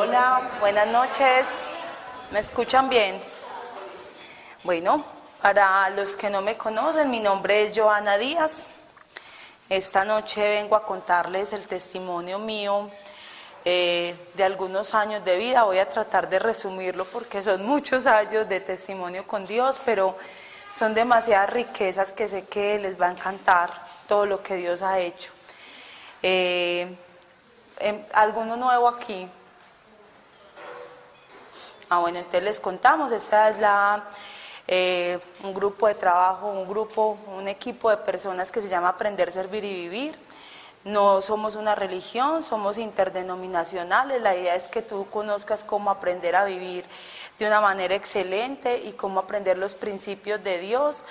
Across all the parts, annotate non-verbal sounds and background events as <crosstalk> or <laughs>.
Hola, buenas noches. ¿Me escuchan bien? Bueno, para los que no me conocen, mi nombre es Joana Díaz. Esta noche vengo a contarles el testimonio mío eh, de algunos años de vida. Voy a tratar de resumirlo porque son muchos años de testimonio con Dios, pero son demasiadas riquezas que sé que les va a encantar todo lo que Dios ha hecho. Eh, em, ¿Alguno nuevo aquí? Ah, bueno, entonces les contamos, esta es la, eh, un grupo de trabajo, un grupo, un equipo de personas que se llama Aprender, Servir y Vivir. No somos una religión, somos interdenominacionales. La idea es que tú conozcas cómo aprender a vivir de una manera excelente y cómo aprender los principios de Dios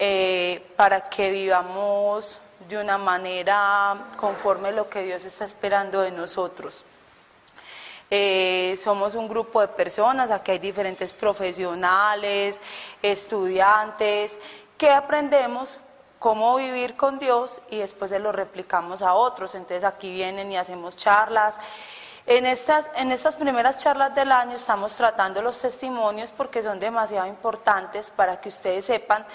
eh, para que vivamos de una manera conforme a lo que Dios está esperando de nosotros. Eh, somos un grupo de personas, aquí hay diferentes profesionales, estudiantes, que aprendemos cómo vivir con Dios y después se lo replicamos a otros. Entonces aquí vienen y hacemos charlas. En estas, en estas primeras charlas del año estamos tratando los testimonios porque son demasiado importantes para que ustedes sepan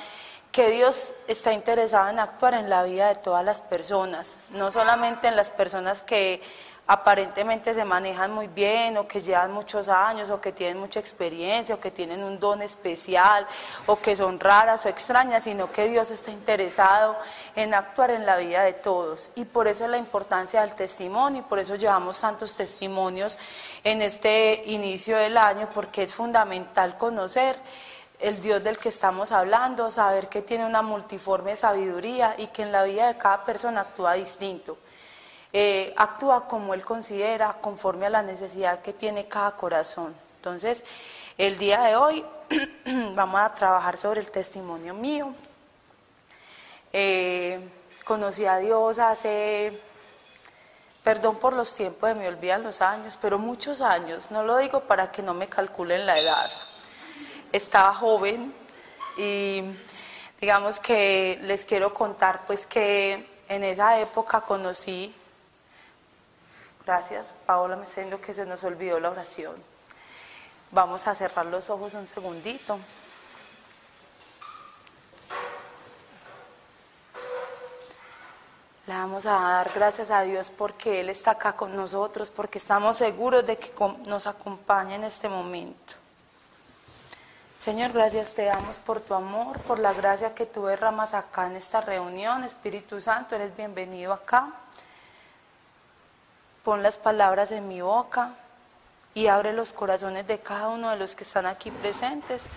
que Dios está interesado en actuar en la vida de todas las personas, no solamente en las personas que aparentemente se manejan muy bien o que llevan muchos años o que tienen mucha experiencia o que tienen un don especial o que son raras o extrañas, sino que Dios está interesado en actuar en la vida de todos. Y por eso es la importancia del testimonio y por eso llevamos tantos testimonios en este inicio del año, porque es fundamental conocer el Dios del que estamos hablando, saber que tiene una multiforme sabiduría y que en la vida de cada persona actúa distinto. Eh, actúa como Él considera, conforme a la necesidad que tiene cada corazón. Entonces, el día de hoy <clears throat> vamos a trabajar sobre el testimonio mío. Eh, conocí a Dios hace, perdón por los tiempos, me olvidan los años, pero muchos años, no lo digo para que no me calculen la edad. Estaba joven y digamos que les quiero contar pues que en esa época conocí Gracias, Paola, me está diciendo que se nos olvidó la oración. Vamos a cerrar los ojos un segundito. Le vamos a dar gracias a Dios porque Él está acá con nosotros, porque estamos seguros de que nos acompaña en este momento. Señor, gracias te damos por tu amor, por la gracia que tú derramas acá en esta reunión. Espíritu Santo, eres bienvenido acá. Pon las palabras en mi boca y abre los corazones de cada uno de los que están aquí presentes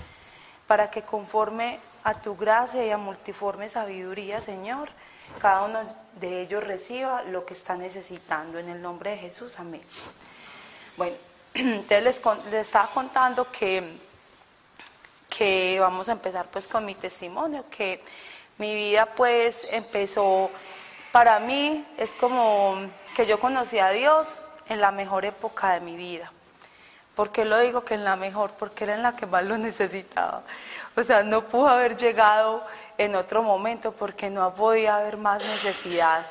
para que conforme a tu gracia y a multiforme sabiduría, Señor, cada uno de ellos reciba lo que está necesitando. En el nombre de Jesús, amén. Bueno, <clears throat> entonces les, les estaba contando que, que vamos a empezar pues con mi testimonio, que mi vida pues empezó, para mí es como que yo conocí a Dios en la mejor época de mi vida. ¿Por qué lo digo que en la mejor? Porque era en la que más lo necesitaba. O sea, no pudo haber llegado en otro momento porque no podía haber más necesidad.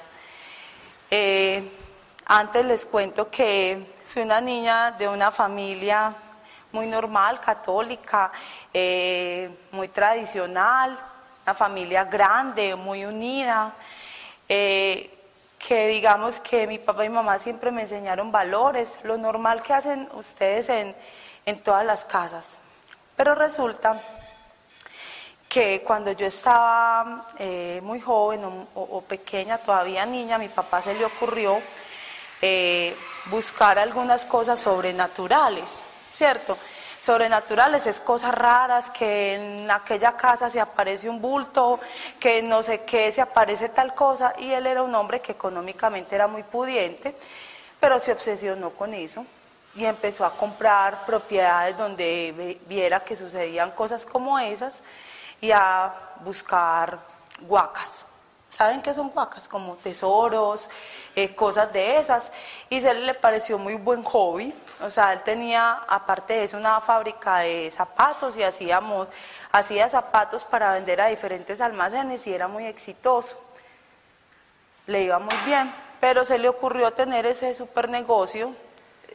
Eh, antes les cuento que fui una niña de una familia muy normal, católica, eh, muy tradicional, una familia grande, muy unida. Eh, que digamos que mi papá y mamá siempre me enseñaron valores, lo normal que hacen ustedes en, todas las casas. Pero resulta que cuando yo estaba eh, muy joven o, pequeña, todavía niña, a mi papá se le ocurrió eh, buscar algunas cosas sobrenaturales, ¿cierto? Sobrenaturales, es cosas raras, que en aquella casa se aparece un bulto, que no sé qué, se aparece tal cosa, y él era un hombre que económicamente era muy pudiente, pero se obsesionó con eso y empezó a comprar propiedades donde viera que sucedían cosas como esas y a buscar guacas. ¿Saben qué son guacas? Como tesoros, eh, cosas de esas. Y se le pareció muy buen hobby. O sea, él tenía, aparte de eso, una fábrica de zapatos y hacíamos, hacía zapatos para vender a diferentes almacenes y era muy exitoso. Le iba muy bien, pero se le ocurrió tener ese super negocio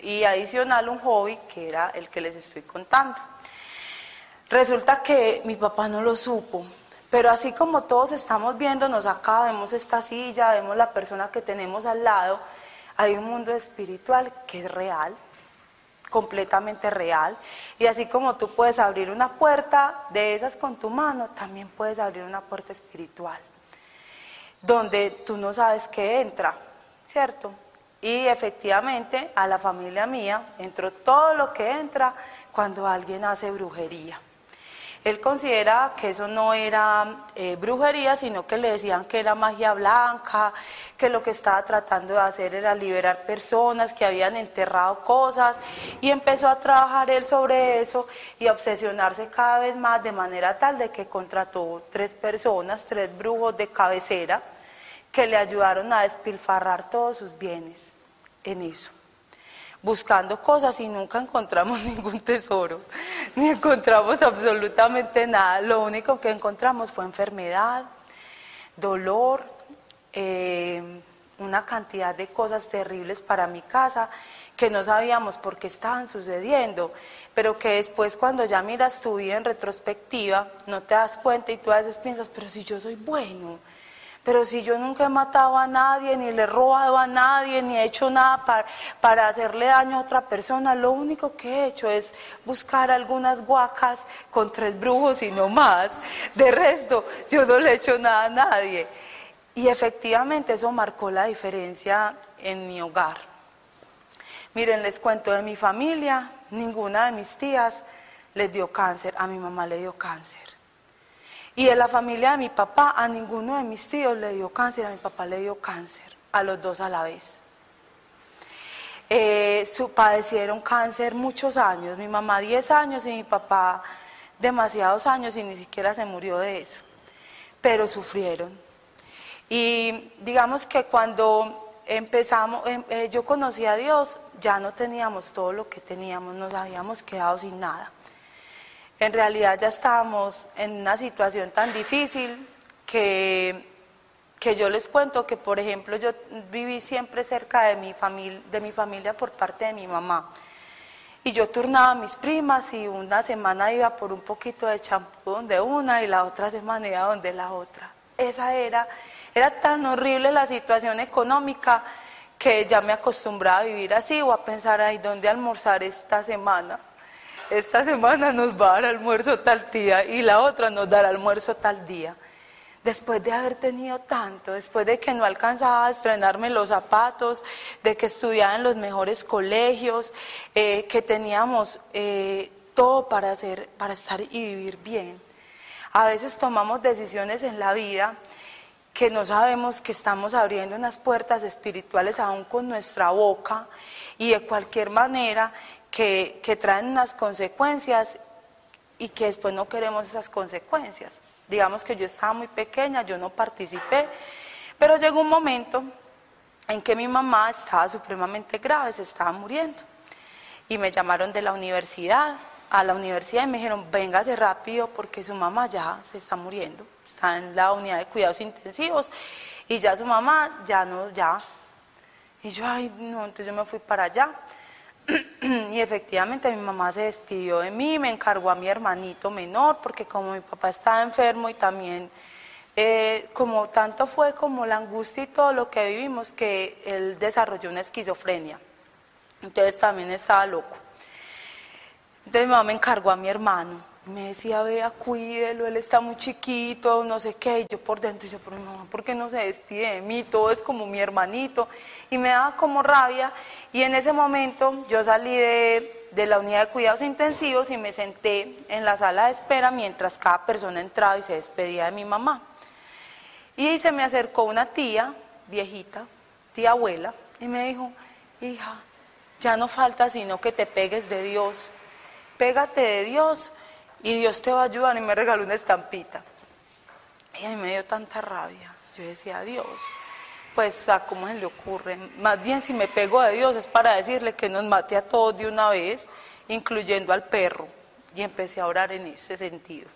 y adicional un hobby que era el que les estoy contando. Resulta que mi papá no lo supo, pero así como todos estamos viéndonos acá, vemos esta silla, vemos la persona que tenemos al lado, hay un mundo espiritual que es real, completamente real. Y así como tú puedes abrir una puerta de esas con tu mano, también puedes abrir una puerta espiritual, donde tú no sabes qué entra, ¿cierto? Y efectivamente a la familia mía entró todo lo que entra cuando alguien hace brujería. Él considera que eso no era eh, brujería, sino que le decían que era magia blanca, que lo que estaba tratando de hacer era liberar personas que habían enterrado cosas. Y empezó a trabajar él sobre eso y a obsesionarse cada vez más de manera tal de que contrató tres personas, tres brujos de cabecera que le ayudaron a despilfarrar todos sus bienes en eso buscando cosas y nunca encontramos <laughs> ningún tesoro, ni encontramos absolutamente nada. Lo único que encontramos fue enfermedad, dolor, eh, una cantidad de cosas terribles para mi casa que no sabíamos por qué estaban sucediendo, pero que después cuando ya miras tu vida en retrospectiva, no te das cuenta y tú a veces piensas, pero si yo soy bueno, pero si yo nunca he matado a nadie, ni le he robado a nadie, ni he hecho nada para, para hacerle daño a otra persona, lo único que he hecho es buscar algunas guacas con tres brujos y no más. De resto, yo no le he hecho nada a nadie. Y efectivamente eso marcó la diferencia en mi hogar. Miren, les cuento de mi familia, ninguna de mis tías les dio cáncer, a mi mamá le dio cáncer. Y en la familia de mi papá, a ninguno de mis tíos le dio cáncer, a mi papá le dio cáncer, a los dos a la vez. Eh, padecieron cáncer muchos años, mi mamá 10 años y mi papá demasiados años y ni siquiera se murió de eso, pero sufrieron. Y digamos que cuando empezamos, em, eh, yo conocí a Dios, ya no teníamos todo lo que teníamos, nos habíamos quedado sin nada en realidad ya estábamos en una situación tan difícil que, que yo les cuento que, por ejemplo, yo viví siempre cerca de mi, familia, de mi familia por parte de mi mamá. Y yo turnaba a mis primas y una semana iba por un poquito de champú donde una y la otra semana iba donde la otra. Esa era, era tan horrible la situación económica que ya me acostumbraba a vivir así o a pensar, ahí ¿dónde almorzar esta semana? Esta semana nos va a dar almuerzo tal día y la otra nos dará almuerzo tal día. Después de haber tenido tanto, después de que no alcanzaba a estrenarme los zapatos, de que estudiaba en los mejores colegios, eh, que teníamos eh, todo para, hacer, para estar y vivir bien. A veces tomamos decisiones en la vida que no sabemos que estamos abriendo unas puertas espirituales aún con nuestra boca y de cualquier manera que, traen unas consecuencias y que después no queremos esas consecuencias. Digamos que yo estaba muy pequeña, yo no participé, pero llegó un momento en que mi mamá estaba supremamente grave, se estaba muriendo. Y me llamaron de la universidad, a la universidad y me dijeron, véngase rápido porque su mamá ya se está muriendo, está en la unidad de cuidados intensivos y ya su mamá ya no, ya. Y yo, ay, no, entonces yo me fui para allá. <clears throat> y efectivamente mi mamá se despidió de mí, me encargó a mi hermanito menor, porque como mi papá estaba enfermo y también, eh, como tanto fue como la angustia y todo lo que vivimos, que él desarrolló una esquizofrenia. Entonces también estaba loco. Entonces mi mamá me encargó a mi hermano me decía, vea, cuídelo, él está muy chiquito, no sé qué, y yo por dentro, y yo, pero mi mamá, ¿por qué no se despide de mí? Todo es como mi hermanito, y me daba como rabia, y en ese momento yo salí de, de la unidad de cuidados intensivos y me senté en la sala de espera mientras cada persona entraba y se despedía de mi mamá. Y se me acercó una tía, viejita, tía abuela, y me dijo, hija, ya no falta sino que te pegues de Dios, pégate de Dios y Dios te va a ayudar y me regaló una estampita. Y a mí me dio tanta rabia. Yo decía, Dios, pues a cómo se le ocurre. Más bien si me pego a Dios es para decirle que nos mate a todos de una vez, incluyendo al perro. Y empecé a orar en ese sentido.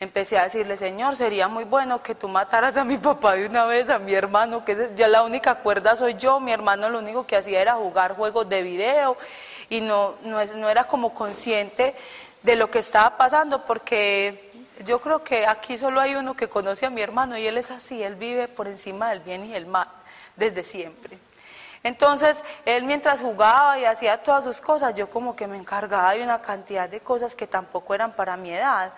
empecé a decirle, Señor, sería muy bueno que tú mataras a mi papá de una vez, a mi hermano, que ya la única cuerda soy yo, mi hermano lo único que hacía era jugar juegos de video y no, no, no era como consciente de lo que estaba pasando, porque yo creo que aquí solo hay uno que conoce a mi hermano y él es así, él vive por encima del bien y el mal desde siempre. Entonces, él mientras jugaba y hacía todas sus cosas, yo como que me encargaba de una cantidad de cosas que tampoco eran para mi edad,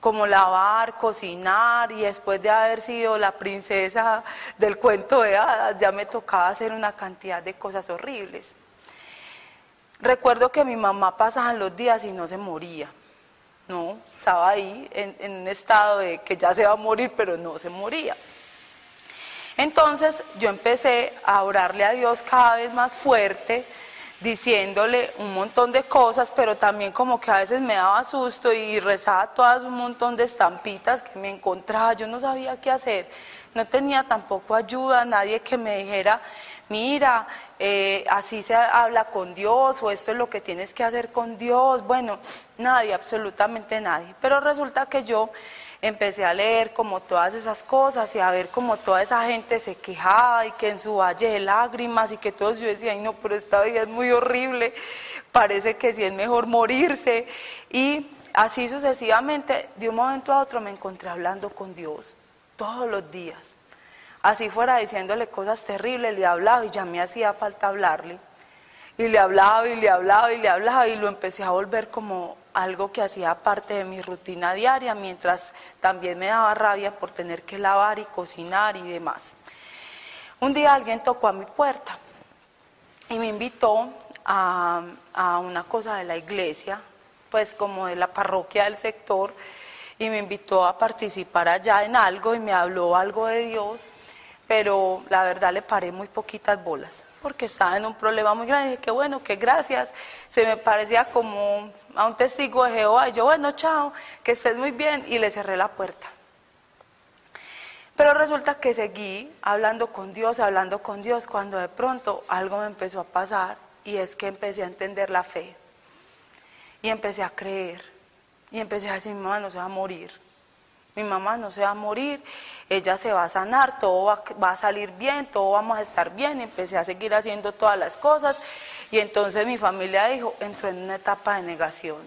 como lavar, cocinar, y después de haber sido la princesa del cuento de hadas, ya me tocaba hacer una cantidad de cosas horribles. Recuerdo que mi mamá pasaba los días y no se moría. No, estaba ahí en, en un estado de que ya se va a morir, pero no se moría. Entonces yo empecé a orarle a Dios cada vez más fuerte, diciéndole un montón de cosas, pero también como que a veces me daba susto y rezaba todas un montón de estampitas que me encontraba, yo no sabía qué hacer, no tenía tampoco ayuda, nadie que me dijera, mira, eh, así se habla con Dios o esto es lo que tienes que hacer con Dios, bueno, nadie, absolutamente nadie, pero resulta que yo empecé a leer como todas esas cosas y a ver como toda esa gente se quejaba y que en su valle de lágrimas y que todos yo decía, ay no, pero esta vida es muy horrible, parece que sí es mejor morirse. Y así sucesivamente, de un momento a otro me encontré hablando con Dios todos los días. Así fuera diciéndole cosas terribles, le hablaba y ya me hacía falta hablarle. Y le hablaba y le hablaba y le hablaba y lo empecé a volver como algo que hacía parte de mi rutina diaria, mientras también me daba rabia por tener que lavar y cocinar y demás. Un día alguien tocó a mi puerta y me invitó a, una cosa de la iglesia, pues como de la parroquia del sector, y me invitó a participar allá en algo y me habló algo de Dios, pero la verdad le paré muy poquitas bolas porque estaba en un problema muy grande. Y dije, qué bueno, qué gracias. Se me parecía como a un testigo de Jehová. Y yo, bueno, chao, que estés muy bien. Y le cerré la puerta. Pero resulta que seguí hablando con Dios, hablando con Dios, cuando de pronto algo me empezó a pasar y es que empecé a entender la fe. Y empecé a creer. Y empecé a decir, mi mamá no se va a morir. Mi mamá no se va a morir, ella se va a sanar, todo va, a salir bien, todo vamos a estar bien. Empecé a seguir haciendo todas las cosas. Y entonces mi familia dijo, entró en una etapa de negación.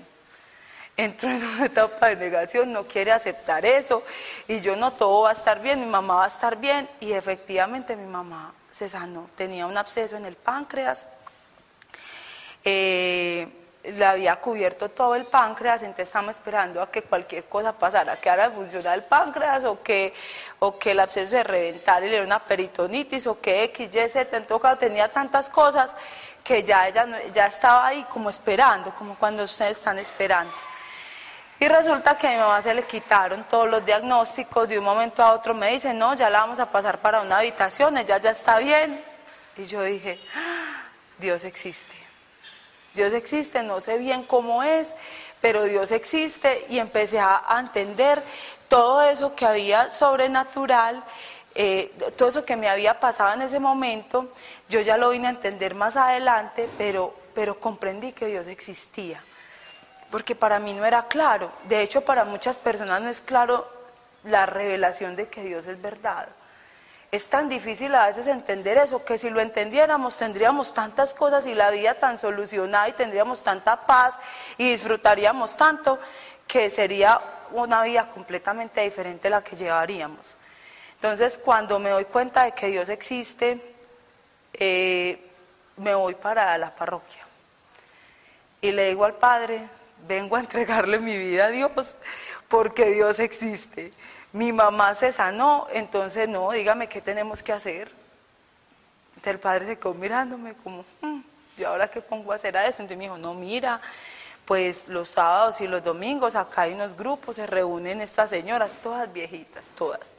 Entró en una etapa de negación, no quiere aceptar eso. Y yo no, todo va a estar bien, mi mamá va a estar bien. Y efectivamente mi mamá se sanó. Tenía un absceso en el páncreas. Eh, le había cubierto todo el páncreas, entonces estamos esperando a que cualquier cosa pasara, que ahora funciona el páncreas o que, o que el absceso se reventara y le era una peritonitis o que X, Y, Z, en todo caso tenía tantas cosas que ya ella ya estaba ahí como esperando, como cuando ustedes están esperando. Y resulta que a mi mamá se le quitaron todos los diagnósticos, de un momento a otro me dice, no, ya la vamos a pasar para una habitación, ella ya está bien. Y yo dije, ah, Dios existe. Dios existe, no sé bien cómo es, pero Dios existe y empecé a, entender todo eso que había sobrenatural, eh, todo eso que me había pasado en ese momento, yo ya lo vine a entender más adelante, pero, pero comprendí que Dios existía, porque para mí no era claro, de hecho para muchas personas no es claro la revelación de que Dios es verdad. Es tan difícil a veces entender eso, que si lo entendiéramos tendríamos tantas cosas y la vida tan solucionada y tendríamos tanta paz y disfrutaríamos tanto que sería una vida completamente diferente la que llevaríamos. Entonces, cuando me doy cuenta de que Dios existe, eh, me voy para la parroquia y le digo al Padre, vengo a entregarle mi vida a Dios porque Dios existe mi mamá se sanó, entonces no, dígame qué tenemos que hacer. Entonces el padre se quedó mirándome como, mm, ¿y ahora qué pongo a hacer a eso? Entonces me dijo, no, mira, pues los sábados y los domingos acá hay unos grupos, se reúnen estas señoras, todas viejitas, todas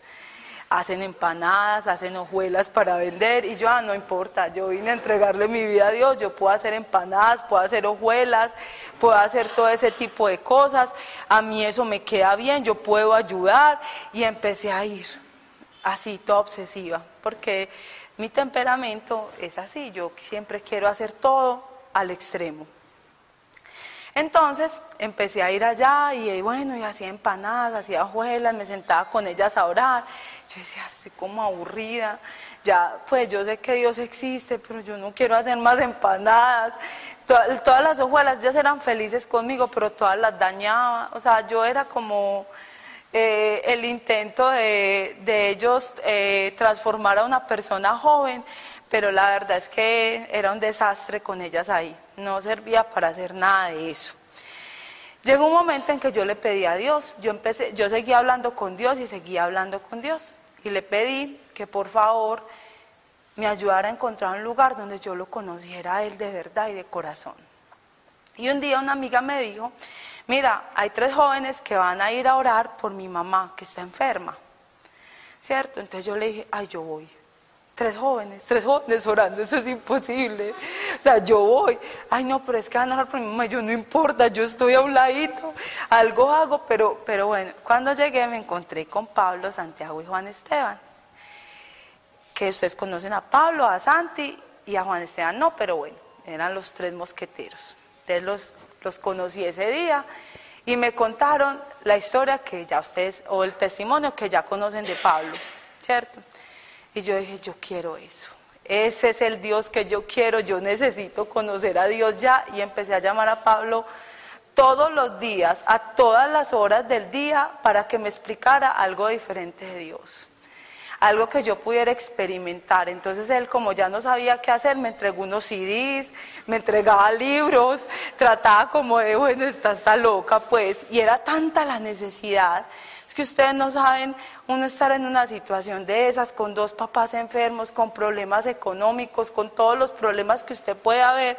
hacen empanadas, hacen hojuelas para vender y yo, ah, no importa, yo vine a entregarle mi vida a Dios, yo puedo hacer empanadas, puedo hacer hojuelas, puedo hacer todo ese tipo de cosas, a mí eso me queda bien, yo puedo ayudar y empecé a ir así, toda obsesiva, porque mi temperamento es así, yo siempre quiero hacer todo al extremo. Entonces empecé a ir allá y bueno, y hacía empanadas, hacía hojuelas, me sentaba con ellas a orar. Yo decía, estoy como aburrida. Ya, pues yo sé que Dios existe, pero yo no quiero hacer más empanadas. Todas, las hojuelas, ellas eran felices conmigo, pero todas las dañaba. O sea, yo era como eh, el intento de, ellos eh, transformar a una persona joven, pero la verdad es que era un desastre con ellas ahí. No servía para hacer nada de eso. Llegó un momento en que yo le pedí a Dios, yo empecé, yo seguía hablando con Dios y seguía hablando con Dios. Y le pedí que por favor me ayudara a encontrar un lugar donde yo lo conociera a Él de verdad y de corazón. Y un día una amiga me dijo, mira, hay tres jóvenes que van a ir a orar por mi mamá que está enferma. ¿Cierto? Entonces yo le dije, ay, yo voy. Tres jóvenes, tres jóvenes orando, eso es imposible. O sea, yo voy. Ay, no, pero es que van a orar por mi mamá. Yo no importa, yo estoy a un ladito, algo hago, pero, pero bueno, cuando llegué me encontré con Pablo, Santiago y Juan Esteban. Que ustedes conocen a Pablo, a Santi y a Juan Esteban, no, pero bueno, eran los tres mosqueteros. Entonces los, los conocí ese día y me contaron la historia que ya ustedes, o el testimonio que ya conocen de Pablo, ¿cierto? Y yo dije, yo quiero eso. Ese es el Dios que yo quiero, yo necesito conocer a Dios ya. Y empecé a llamar a Pablo todos los días, a todas las horas del día, para que me explicara algo diferente de Dios algo que yo pudiera experimentar. Entonces él, como ya no sabía qué hacer, me entregó unos CDs, me entregaba libros, trataba como de, bueno, está, loca, pues, y era tanta la necesidad. Que ustedes no saben uno estar en una situación de esas, con dos papás enfermos, con problemas económicos, con todos los problemas que usted puede haber,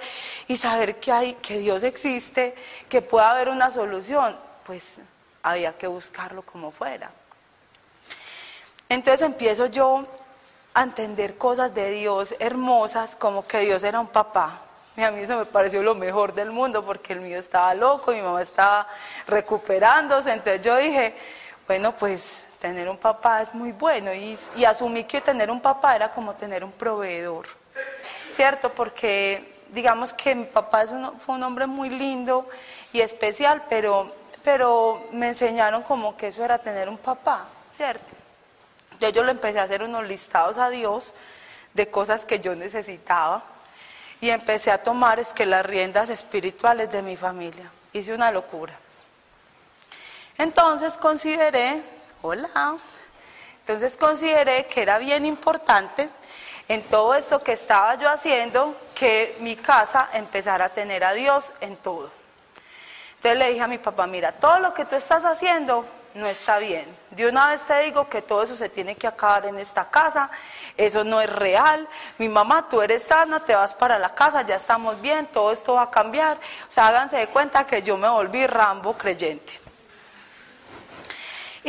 y saber que hay, que Dios existe, que puede haber una solución, pues había que buscarlo como fuera. Entonces empiezo yo a entender cosas de Dios hermosas, como que Dios era un papá. Y a mí eso me pareció lo mejor del mundo, porque el mío estaba loco, mi mamá estaba recuperándose. Entonces yo dije, bueno, pues tener un papá es muy bueno. Y, asumí que tener un papá era como tener un proveedor, ¿cierto? Porque digamos que mi papá fue un hombre muy lindo y especial, pero, pero me enseñaron como que eso era tener un papá, ¿cierto? Yo, yo lo empecé a hacer unos listados a Dios de cosas que yo necesitaba y empecé a tomar es que las riendas espirituales de mi familia. Hice una locura. Entonces consideré, hola, entonces consideré que era bien importante en todo esto que estaba yo haciendo que mi casa empezara a tener a Dios en todo. Entonces le dije a mi papá, mira, todo lo que tú estás haciendo no está bien. De una vez te digo que todo eso se tiene que acabar en esta casa, eso no es real. Mi mamá, tú eres sana, te vas para la casa, ya estamos bien, todo esto va a cambiar. O sea, háganse de cuenta que yo me volví Rambo creyente.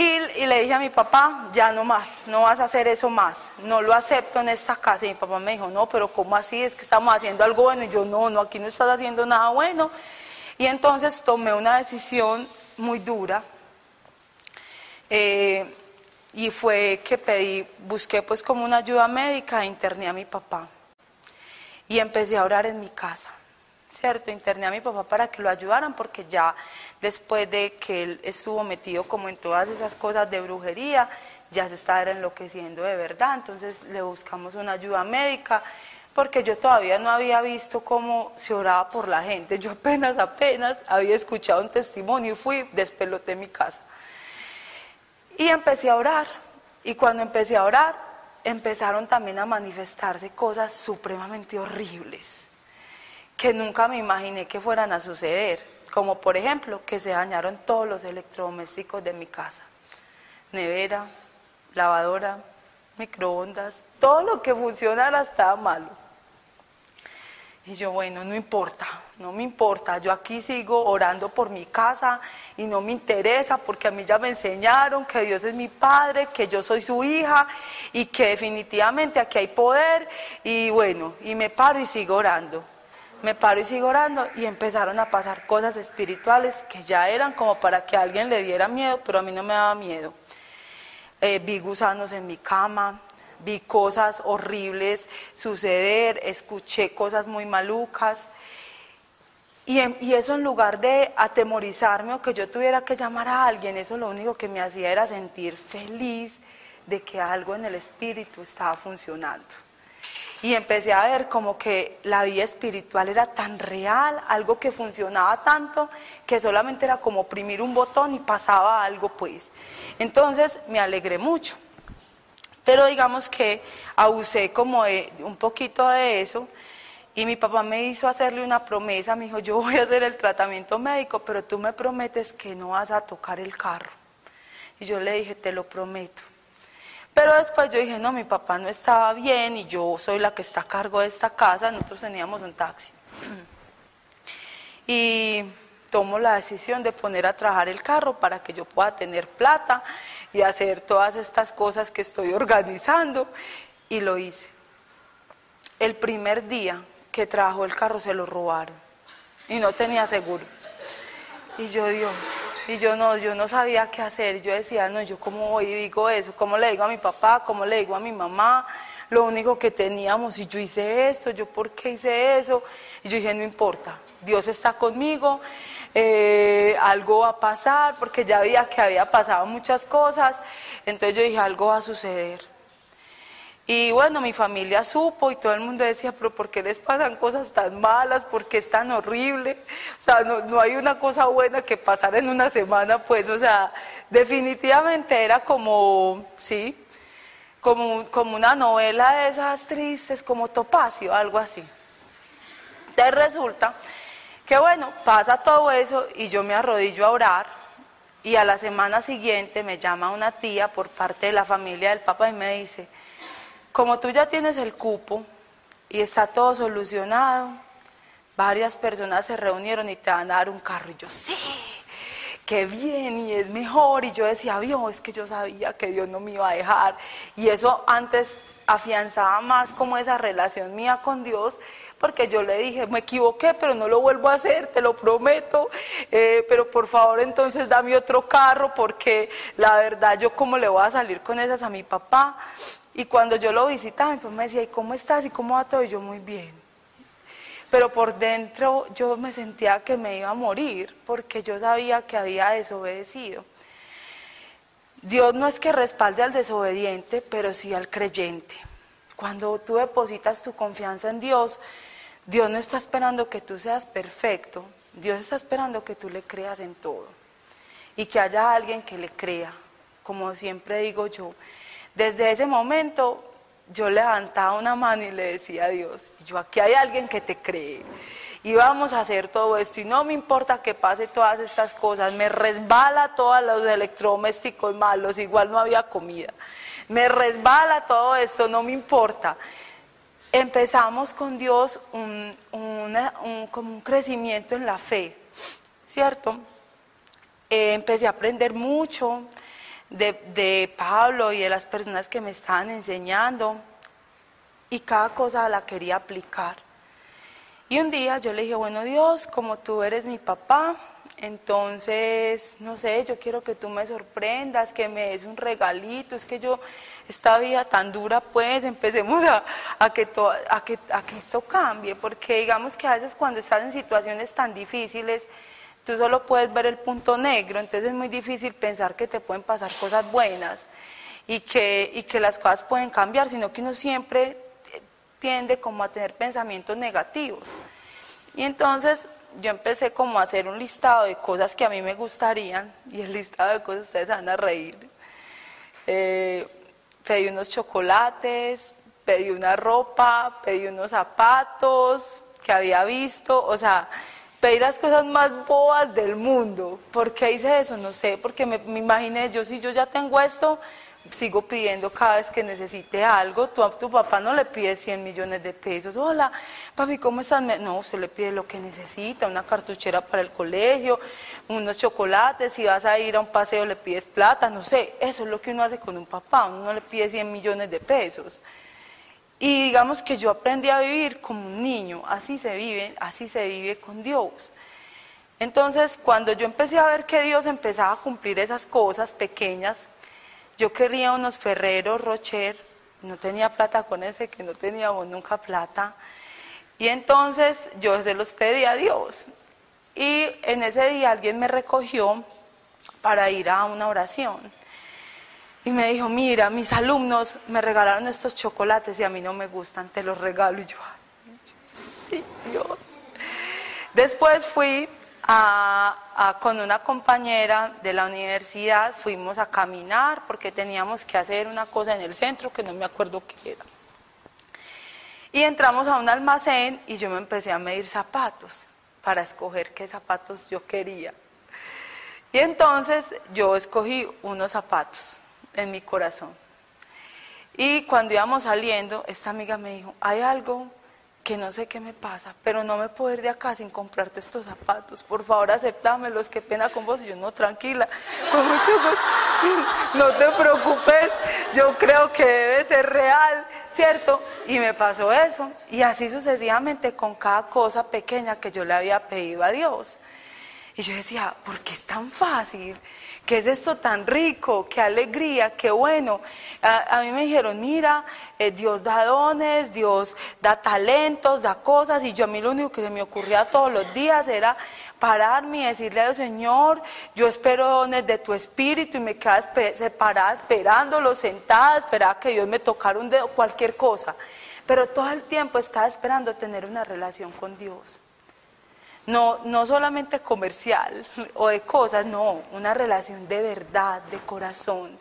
Y, le dije a mi papá, ya no más, no vas a hacer eso más, no lo acepto en esta casa. Y mi papá me dijo, no, pero ¿cómo así? Es que estamos haciendo algo bueno. Y yo, no, no, aquí no estás haciendo nada bueno. Y entonces tomé una decisión muy dura, eh, y fue que pedí, busqué pues como una ayuda médica, interné a mi papá. Y empecé a orar en mi casa, ¿cierto? Interné a mi papá para que lo ayudaran porque ya después de que él estuvo metido como en todas esas cosas de brujería, ya se estaba enloqueciendo de verdad. Entonces le buscamos una ayuda médica porque yo todavía no había visto cómo se oraba por la gente. Yo apenas, apenas había escuchado un testimonio y fui, despeloté mi casa. Y empecé a orar. Y cuando empecé a orar, empezaron también a manifestarse cosas supremamente horribles que nunca me imaginé que fueran a suceder. Como por ejemplo que se dañaron todos los electrodomésticos de mi casa. Nevera, lavadora, microondas, todo lo que funcionara estaba malo. Y yo, bueno, no importa, no me importa, yo aquí sigo orando por mi casa y no me interesa porque a mí ya me enseñaron que Dios es mi padre, que yo soy su hija y que definitivamente aquí hay poder y bueno, y me paro y sigo orando. Me paro y sigo orando y empezaron a pasar cosas espirituales que ya eran como para que alguien le diera miedo, pero a mí no me daba miedo. Eh, vi gusanos en mi cama, vi cosas horribles suceder, escuché cosas muy malucas. Y, eso en lugar de atemorizarme o que yo tuviera que llamar a alguien, eso lo único que me hacía era sentir feliz de que algo en el espíritu estaba funcionando. Y empecé a ver como que la vida espiritual era tan real, algo que funcionaba tanto, que solamente era como oprimir un botón y pasaba algo pues. Entonces me alegré mucho. Pero digamos que abusé como de un poquito de eso y mi papá me hizo hacerle una promesa, me dijo, yo voy a hacer el tratamiento médico, pero tú me prometes que no vas a tocar el carro. Y yo le dije, te lo prometo. Pero después yo dije, no, mi papá no estaba bien y yo soy la que está a cargo de esta casa, nosotros teníamos un taxi. <clears throat> Y tomo la decisión de poner a trabajar el carro para que yo pueda tener plata y hacer todas estas cosas que estoy <laughs> organizando. Y lo hice. El primer día que trabajó el carro se lo robaron y no tenía seguro. Y yo, Dios, y yo no, yo no sabía qué hacer. Yo decía, no, yo cómo voy y digo eso, cómo le digo a mi papá, cómo le digo a mi mamá, lo único que teníamos, y yo hice esto, yo por qué hice eso. Y yo dije, no importa, Dios está conmigo, eh, algo va a pasar, porque ya veía que había pasado muchas cosas. Entonces yo dije, algo va a suceder. Y bueno, mi familia supo y todo el mundo decía, pero ¿por qué les pasan cosas tan malas? ¿Por qué es tan horrible? O sea, no, hay una cosa buena que pasar en una semana, pues, o sea, definitivamente era como, sí, como, como una novela de esas tristes, como Topacio, algo así. Entonces resulta que bueno, pasa todo eso y yo me arrodillo a orar y a la semana siguiente me llama una tía por parte de la familia del papá y me dice, como tú ya tienes el cupo y está todo solucionado, varias personas se reunieron y te van a dar un carro. Y yo, sí, qué bien, y es mejor. Y yo decía, Dios, es que yo sabía que Dios no me iba a dejar. Y eso antes afianzaba más como esa relación mía con Dios, porque yo le dije, me equivoqué, pero no lo vuelvo a hacer, te lo prometo, eh, pero por favor entonces dame otro carro, porque la verdad yo cómo le voy a salir con esas a mi papá. Y cuando yo lo visitaba, me decía, ¿y cómo estás? ¿Y cómo va todo? Y yo muy bien. Pero por dentro yo me sentía que me iba a morir porque yo sabía que había desobedecido. Dios no es que respalde al desobediente, pero sí al creyente. Cuando tú depositas tu confianza en Dios, Dios no está esperando que tú seas perfecto, Dios está esperando que tú le creas en todo y que haya alguien que le crea. Como siempre digo yo, desde ese momento yo levantaba una mano y le decía a Dios, yo aquí hay alguien que te cree y vamos a hacer todo esto y no me importa que pase todas estas cosas, me resbala todos los electrodomésticos malos, igual no había comida, me resbala todo esto, no me importa. Empezamos con Dios como un crecimiento en la fe, ¿cierto? Eh, empecé a aprender mucho, de, Pablo y de las personas que me estaban enseñando y cada cosa la quería aplicar. Y un día yo le dije, bueno Dios, como tú eres mi papá, entonces, no sé, yo quiero que tú me sorprendas, que me des un regalito, es que yo, esta vida tan dura, pues empecemos a, a que, a, que, a que esto cambie, porque digamos que a veces cuando estás en situaciones tan difíciles, tú solo puedes ver el punto negro, entonces es muy difícil pensar que te pueden pasar cosas buenas y que, y que las cosas pueden cambiar, sino que uno siempre tiende como a tener pensamientos negativos. Y entonces yo empecé como a hacer un listado de cosas que a mí me gustarían, y el listado de cosas ustedes van a reír. Eh, pedí unos chocolates, pedí una ropa, pedí unos zapatos que había visto, o sea, pedir las cosas más bobas del mundo. ¿Por qué hice eso? No sé, porque me, imaginé, yo si yo ya tengo esto, sigo pidiendo cada vez que necesite algo. Tú a tu papá no le pides 100 millones de pesos. Hola, papi, ¿cómo estás? No, usted le pide lo que necesita, una cartuchera para el colegio, unos chocolates, si vas a ir a un paseo le pides plata, no sé. Eso es lo que uno hace con un papá, uno no le pide 100 millones de pesos. Y digamos que yo aprendí a vivir como un niño, así se vive, así se vive con Dios. Entonces, cuando yo empecé a ver que Dios empezaba a cumplir esas cosas pequeñas, yo quería unos ferreros Rocher, no tenía plata con ese, que no teníamos nunca plata, y entonces yo se los pedí a Dios. y en ese día alguien me recogió para ir a una oración. Y me dijo, mira, mis alumnos me regalaron estos chocolates y a mí no me gustan, te los regalo. Y yo, sí, Dios. Después fui con una compañera de la universidad, fuimos a caminar porque teníamos que hacer una cosa en el centro que no me acuerdo qué era. Y entramos a un almacén y yo me empecé a medir zapatos para escoger qué zapatos yo quería. Y entonces yo escogí unos zapatos en mi corazón. Y cuando íbamos saliendo, esta amiga me dijo, hay algo que no sé qué me pasa, pero no me puedo ir de acá sin comprarte estos zapatos. Por favor, aceptámelos, qué pena con vos. Y yo, no, tranquila, con mucho gusto. <laughs> no te preocupes, yo creo que debe ser real, ¿cierto? Y me pasó eso. Y así sucesivamente con cada cosa pequeña que yo le había pedido a Dios. Y yo decía, ¿por qué es tan fácil? ¿Qué es esto tan rico? ¿Qué alegría? ¿Qué bueno? A, mí me dijeron, mira, eh, Dios da dones, Dios da talentos, da cosas. Y yo a mí lo único que se me ocurría todos los días era pararme y decirle al Señor, yo espero dones de tu espíritu y me quedaba separada esperándolo, sentada, esperaba que Dios me tocara un dedo, cualquier cosa. Pero todo el tiempo estaba esperando tener una relación con Dios. No, no solamente comercial o de cosas, no, una relación de verdad, de corazón,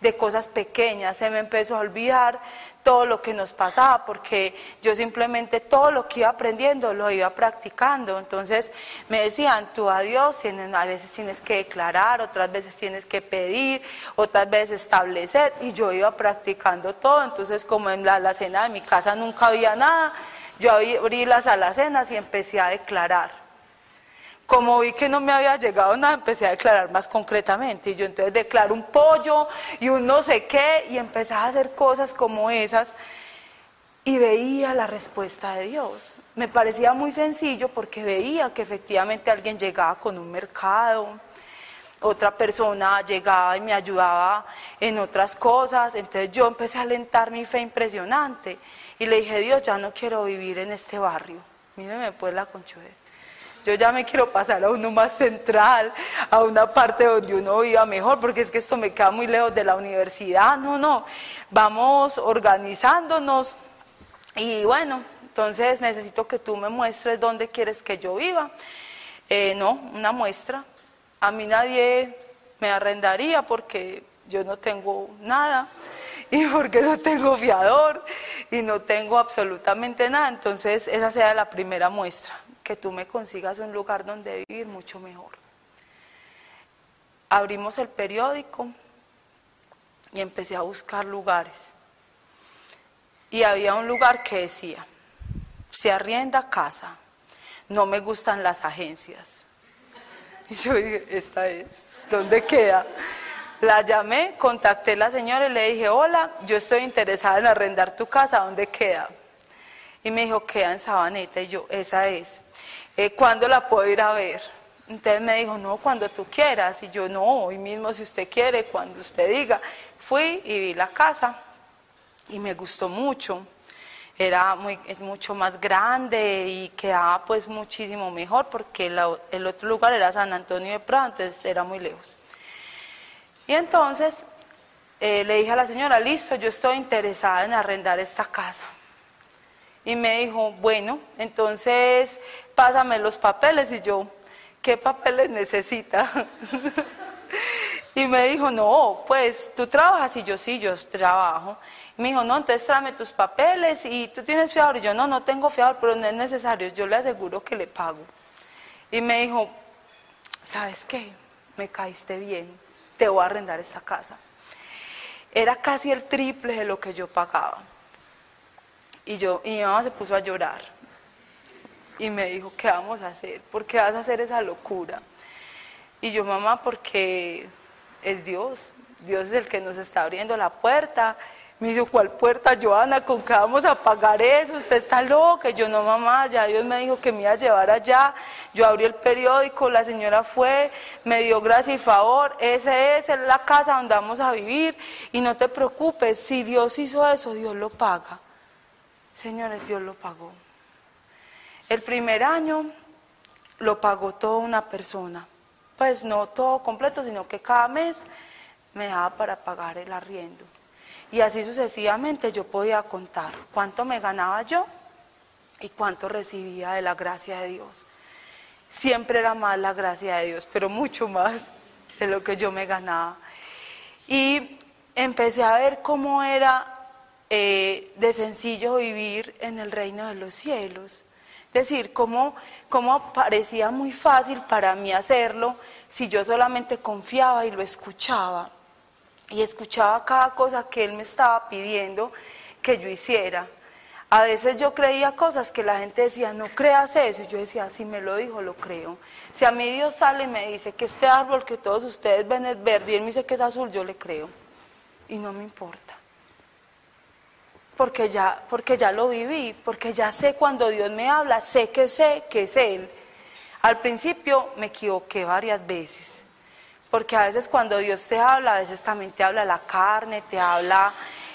de cosas pequeñas. Se me empezó a olvidar todo lo que nos pasaba porque yo simplemente todo lo que iba aprendiendo lo iba practicando. Entonces me decían, tú a Dios a veces tienes que declarar, otras veces tienes que pedir, otras veces establecer y yo iba practicando todo. Entonces como en la, la cena de mi casa nunca había nada, yo abrí las alacenas y empecé a declarar. Como vi que no me había llegado nada, empecé a declarar más concretamente. Y yo entonces declaro un pollo y un no sé qué, y empecé a hacer cosas como esas. Y veía la respuesta de Dios. Me parecía muy sencillo porque veía que efectivamente alguien llegaba con un mercado, otra persona llegaba y me ayudaba en otras cosas. Entonces yo empecé a alentar mi fe impresionante. Y le dije, Dios, ya no quiero vivir en este barrio. Míreme pues la conchuez. Yo ya me quiero pasar a uno más central, a una parte donde uno viva mejor, porque es que esto me queda muy lejos de la universidad. No, no, vamos organizándonos. Y bueno, entonces necesito que tú me muestres dónde quieres que yo viva. Eh, no, una muestra. A mí nadie me arrendaría porque yo no tengo nada <laughs> y porque no tengo fiador y no tengo absolutamente nada. Entonces esa sea la primera muestra, que tú me consigas un lugar donde vivir mucho mejor. Abrimos el periódico y empecé a buscar lugares. Y había un lugar que decía, se arrienda casa, no me gustan las agencias. <laughs> Y yo dije, esta es, ¿dónde queda? La llamé, contacté a la señora y le dije, hola, yo estoy interesada en arrendar tu casa, ¿dónde queda? Y me dijo, queda en Sabaneta. Y yo, esa es. Eh, ¿Cuándo la puedo ir a ver? Entonces me dijo, no, cuando tú quieras. Y yo, no, hoy mismo si usted quiere, cuando usted diga. Fui y vi la casa y me gustó mucho. Era muy, mucho más grande y quedaba pues muchísimo mejor porque el otro lugar era San Antonio de Prado, entonces era muy lejos. Y entonces eh, le dije a la señora, listo, yo estoy interesada en arrendar esta casa. Y me dijo, bueno, entonces pásame los papeles. Y yo, ¿qué papeles necesita? <laughs> y me dijo, no, pues tú trabajas. Y yo, sí, yo trabajo. Y me dijo, no, entonces tráeme tus papeles y tú tienes fiador. Y yo, no, no tengo fiador, pero no es necesario, yo le aseguro que le pago. Y me dijo, ¿sabes qué? Me caíste bien te voy a arrendar esta casa. Era casi el triple de lo que yo pagaba. Y, yo, y mi mamá se puso a llorar. Y me dijo, ¿qué vamos a hacer? ¿Por qué vas a hacer esa locura? Y yo, mamá, porque es Dios. Dios es el que nos está abriendo la puerta me dijo, ¿cuál puerta, Joana? ¿Con qué vamos a pagar eso? Usted está loca. yo, no, mamá, ya Dios me dijo que me iba a llevar allá. Yo abrí el periódico, la señora fue, me dio gracia y favor. Esa es la casa donde vamos a vivir. Y no te preocupes, si Dios hizo eso, Dios lo paga. Señores, Dios lo pagó. El primer año lo pagó toda una persona. Pues no todo completo, sino que cada mes me daba para pagar el arriendo. Y así sucesivamente yo podía contar cuánto me ganaba yo y cuánto recibía de la gracia de Dios. Siempre era más la gracia de Dios, pero mucho más de lo que yo me ganaba. Y empecé a ver cómo era eh, de sencillo vivir en el reino de los cielos. Es decir, cómo, cómo parecía muy fácil para mí hacerlo si yo solamente confiaba y lo escuchaba. Y escuchaba cada cosa que Él me estaba pidiendo que yo hiciera. A veces yo creía cosas que la gente decía, no creas eso. Y yo decía, si me lo dijo, lo creo. Si a mí Dios sale y me dice que este árbol que todos ustedes ven es verde y Él me dice que es azul, yo le creo. Y no me importa. Porque ya, porque ya lo viví, porque ya sé cuando Dios me habla, sé que sé que es Él. Al principio me equivoqué varias veces. Porque a veces cuando Dios te habla, a veces también te habla la carne, te habla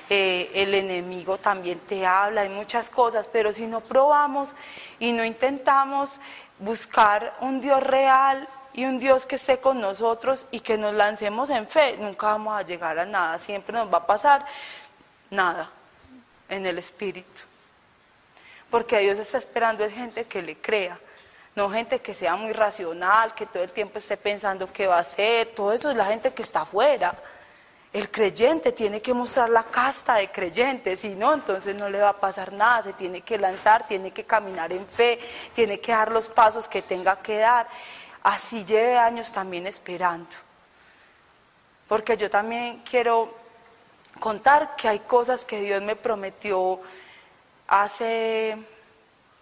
eh, el enemigo también te habla, hay muchas cosas, pero si no probamos y no intentamos buscar un Dios real y un Dios que esté con nosotros y que nos lancemos en fe, nunca vamos a llegar a nada, siempre nos va a pasar nada en el Espíritu. Porque Dios está esperando es gente que le crea, no gente que sea muy racional, que todo el tiempo esté pensando qué va a hacer, todo eso es la gente que está afuera. El creyente tiene que mostrar la casta de creyente, si no, entonces no le va a pasar nada, se tiene que lanzar, tiene que caminar en fe, tiene que dar los pasos que tenga que dar. Así lleve años también esperando. Porque yo también quiero contar que hay cosas que Dios me prometió hace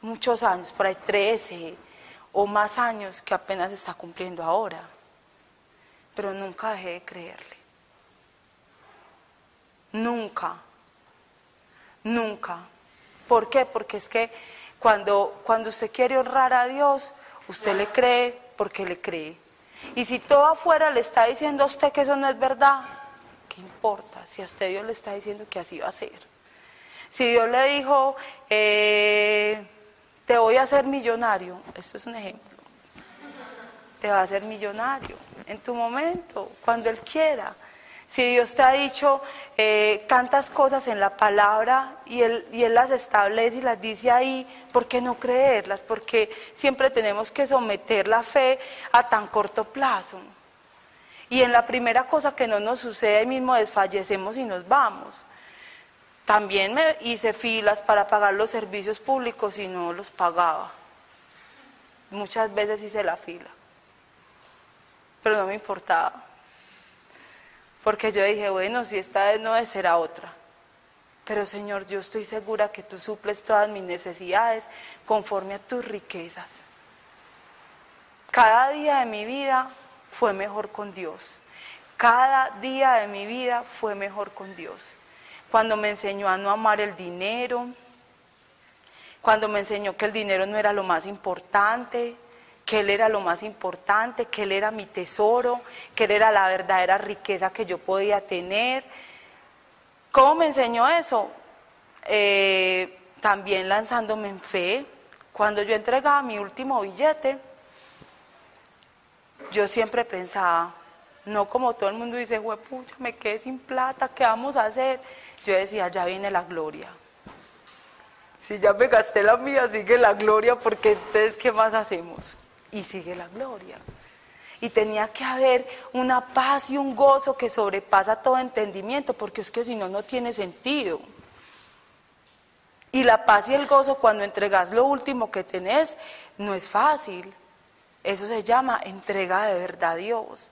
muchos años, por ahí 13 o más años que apenas está cumpliendo ahora. Pero nunca dejé de creerle. Nunca, nunca. ¿Por qué? Porque es que cuando, cuando usted quiere honrar a Dios, usted le cree porque le cree. Y si todo afuera le está diciendo a usted que eso no es verdad, ¿qué importa? Si a usted Dios le está diciendo que así va a ser. Si Dios le dijo, eh, te voy a hacer millonario, esto es un ejemplo, te va a hacer millonario en tu momento, cuando Él quiera. Si Dios te ha dicho eh, tantas cosas en la palabra y él, y él las establece y las dice ahí, ¿por qué no creerlas? Porque siempre tenemos que someter la fe a tan corto plazo. Y en la primera cosa que no nos sucede, mismo desfallecemos y nos vamos. También me hice filas para pagar los servicios públicos y no los pagaba. Muchas veces hice la fila, pero no me importaba. Porque yo dije, bueno, si esta vez no es, será otra. Pero Señor, yo estoy segura que tú suples todas mis necesidades conforme a tus riquezas. Cada día de mi vida fue mejor con Dios. Cada día de mi vida fue mejor con Dios. Cuando me enseñó a no amar el dinero, cuando me enseñó que el dinero no era lo más importante, que Él era lo más importante, que Él era mi tesoro, que Él era la verdadera riqueza que yo podía tener. ¿Cómo me enseñó eso? Eh, también lanzándome en fe. Cuando yo entregaba mi último billete, yo siempre pensaba, no como todo el mundo dice, pucha, me quedé sin plata, ¿qué vamos a hacer? Yo decía, ya viene la gloria. Si ya me gasté la mía, sigue la gloria, porque entonces, ¿qué más hacemos? y sigue la gloria. Y tenía que haber una paz y un gozo que sobrepasa todo entendimiento, porque es que si no, no tiene sentido. Y la paz y el gozo cuando entregas lo último que tenés no es fácil. Eso se llama entrega de verdad a Dios.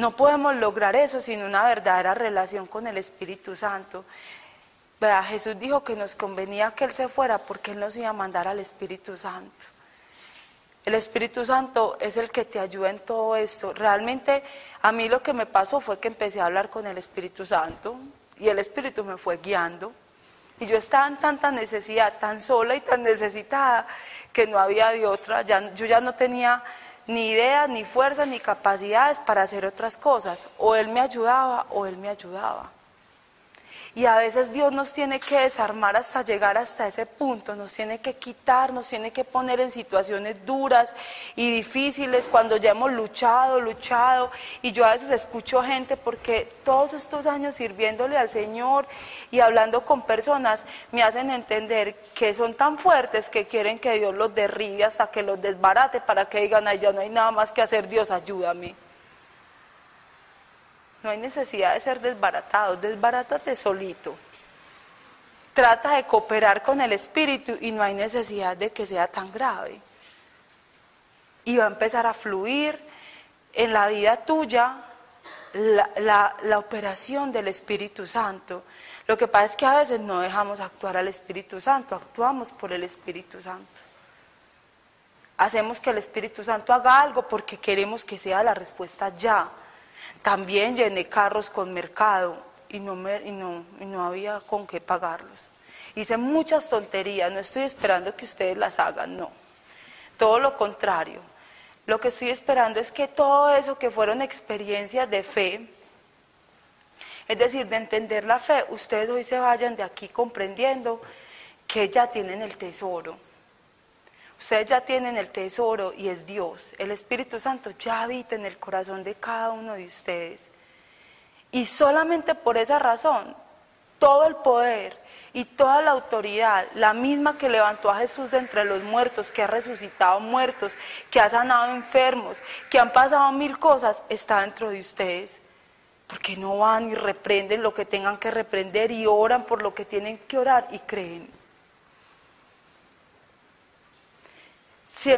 No podemos lograr eso sin una verdadera relación con el Espíritu Santo. Jesús dijo que nos convenía que Él se fuera porque Él nos iba a mandar al Espíritu Santo. El Espíritu Santo es el que te ayuda en todo esto. Realmente a mí lo que me pasó fue que empecé a hablar con el Espíritu Santo y el Espíritu me fue guiando. Y yo estaba en tanta necesidad, tan sola y tan necesitada, que no había de otra. Yo ya no tenía ni ideas, ni fuerzas, ni capacidades para hacer otras cosas. O Él me ayudaba o Él me ayudaba. Y a veces Dios nos tiene que desarmar hasta llegar hasta ese punto, nos tiene que quitar, nos tiene que poner en situaciones duras y difíciles cuando ya hemos luchado, luchado. Y yo a veces escucho gente porque todos estos años sirviéndole al Señor y hablando con personas me hacen entender que son tan fuertes que quieren que Dios los derribe hasta que los desbarate para que digan, ay, ya no hay nada más que hacer, Dios ayúdame. No hay necesidad de ser desbaratado, desbarátate solito. Trata de cooperar con el Espíritu y no hay necesidad de que sea tan grave. Y va a empezar a fluir en la vida tuya la, la, operación del Espíritu Santo. Lo que pasa es que a veces no dejamos actuar al Espíritu Santo, actuamos por el Espíritu Santo. Hacemos que el Espíritu Santo haga algo porque queremos que sea la respuesta ya. También llené carros con mercado y no, me, y no, y no había con qué pagarlos. Hice muchas tonterías, no estoy esperando que ustedes las hagan, no. Todo lo contrario. Lo que estoy esperando es que todo eso que fueron experiencias de fe, es decir, de entender la fe, ustedes hoy se vayan de aquí comprendiendo que ya tienen el tesoro Ustedes ya tienen el tesoro y es Dios. El Espíritu Santo ya habita en el corazón de cada uno de ustedes. Y solamente por esa razón, todo el poder y toda la autoridad, la misma que levantó a Jesús de entre los muertos, que ha resucitado muertos, que ha sanado enfermos, que han pasado mil cosas, está dentro de ustedes. Porque no van y reprenden lo que tengan que reprender y oran por lo que tienen que orar y creen.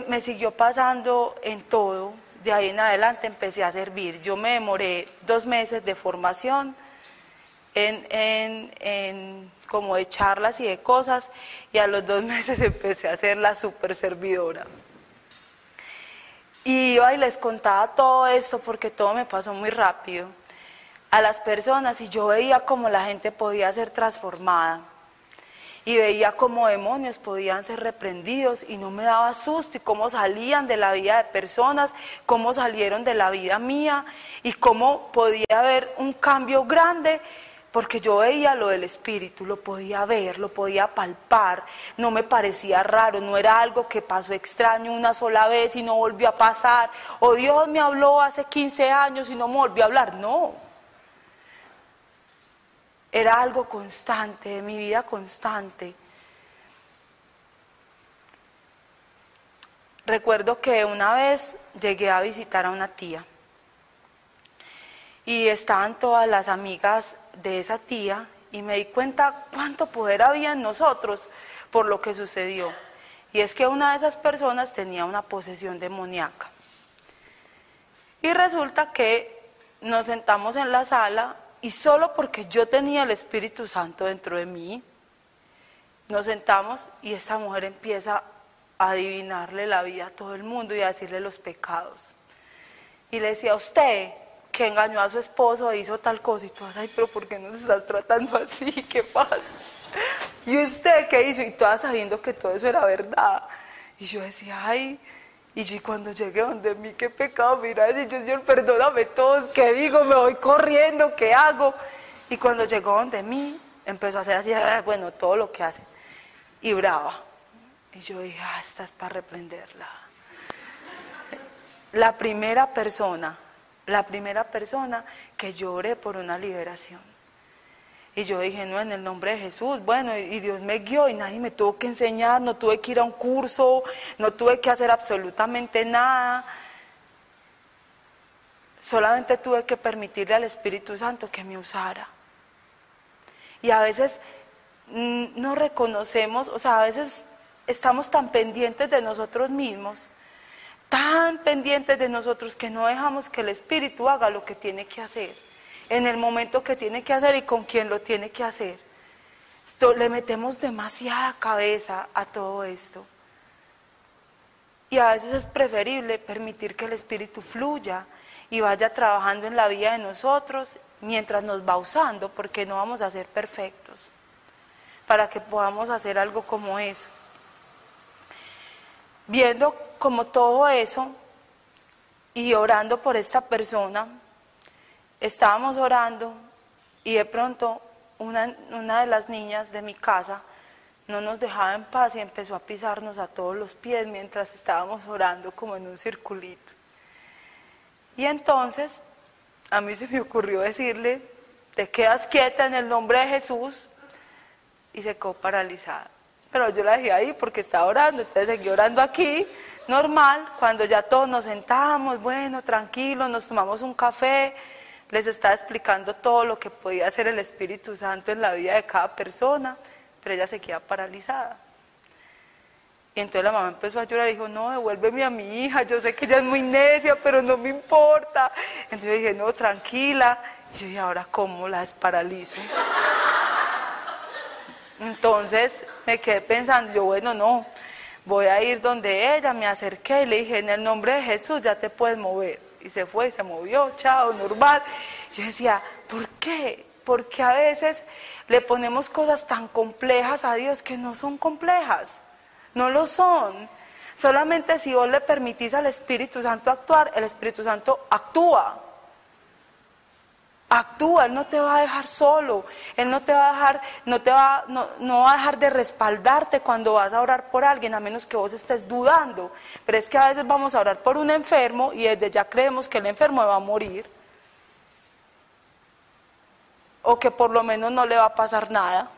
Me siguió pasando en todo. De ahí en adelante empecé a servir. Yo me demoré dos meses de formación en, como de charlas y de cosas y a los dos <laughs> meses empecé a ser la super servidora. Y iba y les contaba todo esto porque todo me pasó muy rápido a las personas y yo veía cómo la gente podía ser transformada y veía cómo demonios podían ser reprendidos y no me daba susto y cómo salían de la vida de personas, cómo salieron de la vida mía y cómo podía haber un cambio grande porque yo veía lo del espíritu, lo podía ver, lo podía palpar, no me parecía raro, no era algo que pasó extraño una sola vez y no volvió a pasar, o Dios me habló hace 15 años y no me volvió a hablar, no era algo constante, de mi vida constante. Recuerdo que una vez llegué a visitar a una tía y estaban todas las amigas de esa tía y me di cuenta cuánto poder había en nosotros por lo que sucedió. Y es que una de esas personas tenía una posesión demoníaca. Y resulta que nos sentamos en la sala y solo porque yo tenía el Espíritu Santo dentro de mí, nos sentamos y esta mujer empieza a adivinarle la vida a todo el mundo y a decirle los pecados. Y le decía, usted que engañó a su esposo e hizo tal cosa y todas, ay, pero ¿por qué nos estás tratando así? ¿Qué pasa? <laughs> ¿Y usted qué hizo? Y todas sabiendo que todo eso era verdad. Y yo decía, ay, y yo cuando llegué donde mí, qué pecado, mira, y yo, Señor, perdóname todos, ¿qué digo? Me voy corriendo, ¿qué hago? Y cuando llegó donde mí, empezó a hacer así, <laughs> bueno, todo lo que hace. Y brava. Y yo dije, ah, estás para reprenderla. La primera persona, la primera persona que lloré por una liberación. Y yo dije, no, en el nombre de Jesús. Bueno, y Dios me guió y nadie me tuvo que enseñar, no tuve que ir a un curso, no tuve que hacer absolutamente nada. Solamente tuve que permitirle al Espíritu Santo que me usara. Y a veces mm, no reconocemos, o sea, a veces estamos tan pendientes de nosotros mismos, tan pendientes de nosotros que no dejamos que el Espíritu haga lo que tiene que hacer en el momento que tiene que hacer y con quién lo tiene que hacer. le metemos demasiada cabeza a todo esto. Y a veces es preferible permitir que el Espíritu fluya y vaya trabajando en la vida de nosotros mientras nos va usando, porque no vamos a ser perfectos, para que podamos hacer algo como eso. Viendo como todo eso y orando por esta persona, estábamos orando y de pronto una, una de las niñas de mi casa no nos dejaba en paz y empezó a pisarnos a todos los pies mientras estábamos orando como en un circulito. Y entonces a mí se me ocurrió decirle, te quedas quieta en el nombre de Jesús y se quedó paralizada. Pero yo la dejé ahí porque estaba orando, entonces seguí orando aquí, normal, cuando ya todos nos sentamos, bueno, tranquilos, nos tomamos un café, les estaba explicando todo lo que podía hacer el Espíritu Santo en la vida de cada persona, pero ella se queda paralizada. Y entonces la mamá empezó a llorar y dijo, no, devuélveme a mi hija, yo sé que ella es muy necia, pero no me importa. Entonces yo dije, no, tranquila. Y yo dije, ahora cómo la desparalizo. Entonces me quedé pensando, yo bueno, no, voy a ir donde ella, me acerqué y le dije, en el nombre de Jesús ya te puedes mover. Y se fue, y se movió, chao, normal. Yo decía, ¿por qué? Porque a veces le ponemos cosas tan complejas a Dios que no son complejas, no lo son. Solamente si vos le permitís al Espíritu Santo actuar, el Espíritu Santo actúa. Actúa, Él no te va a dejar solo, Él no te va a dejar, no te va, no, va a dejar de respaldarte cuando vas a orar por alguien, a menos que vos estés dudando. Pero es que a veces vamos a orar por un enfermo y desde ya creemos que el enfermo va a morir. O que por lo menos no le va a pasar nada.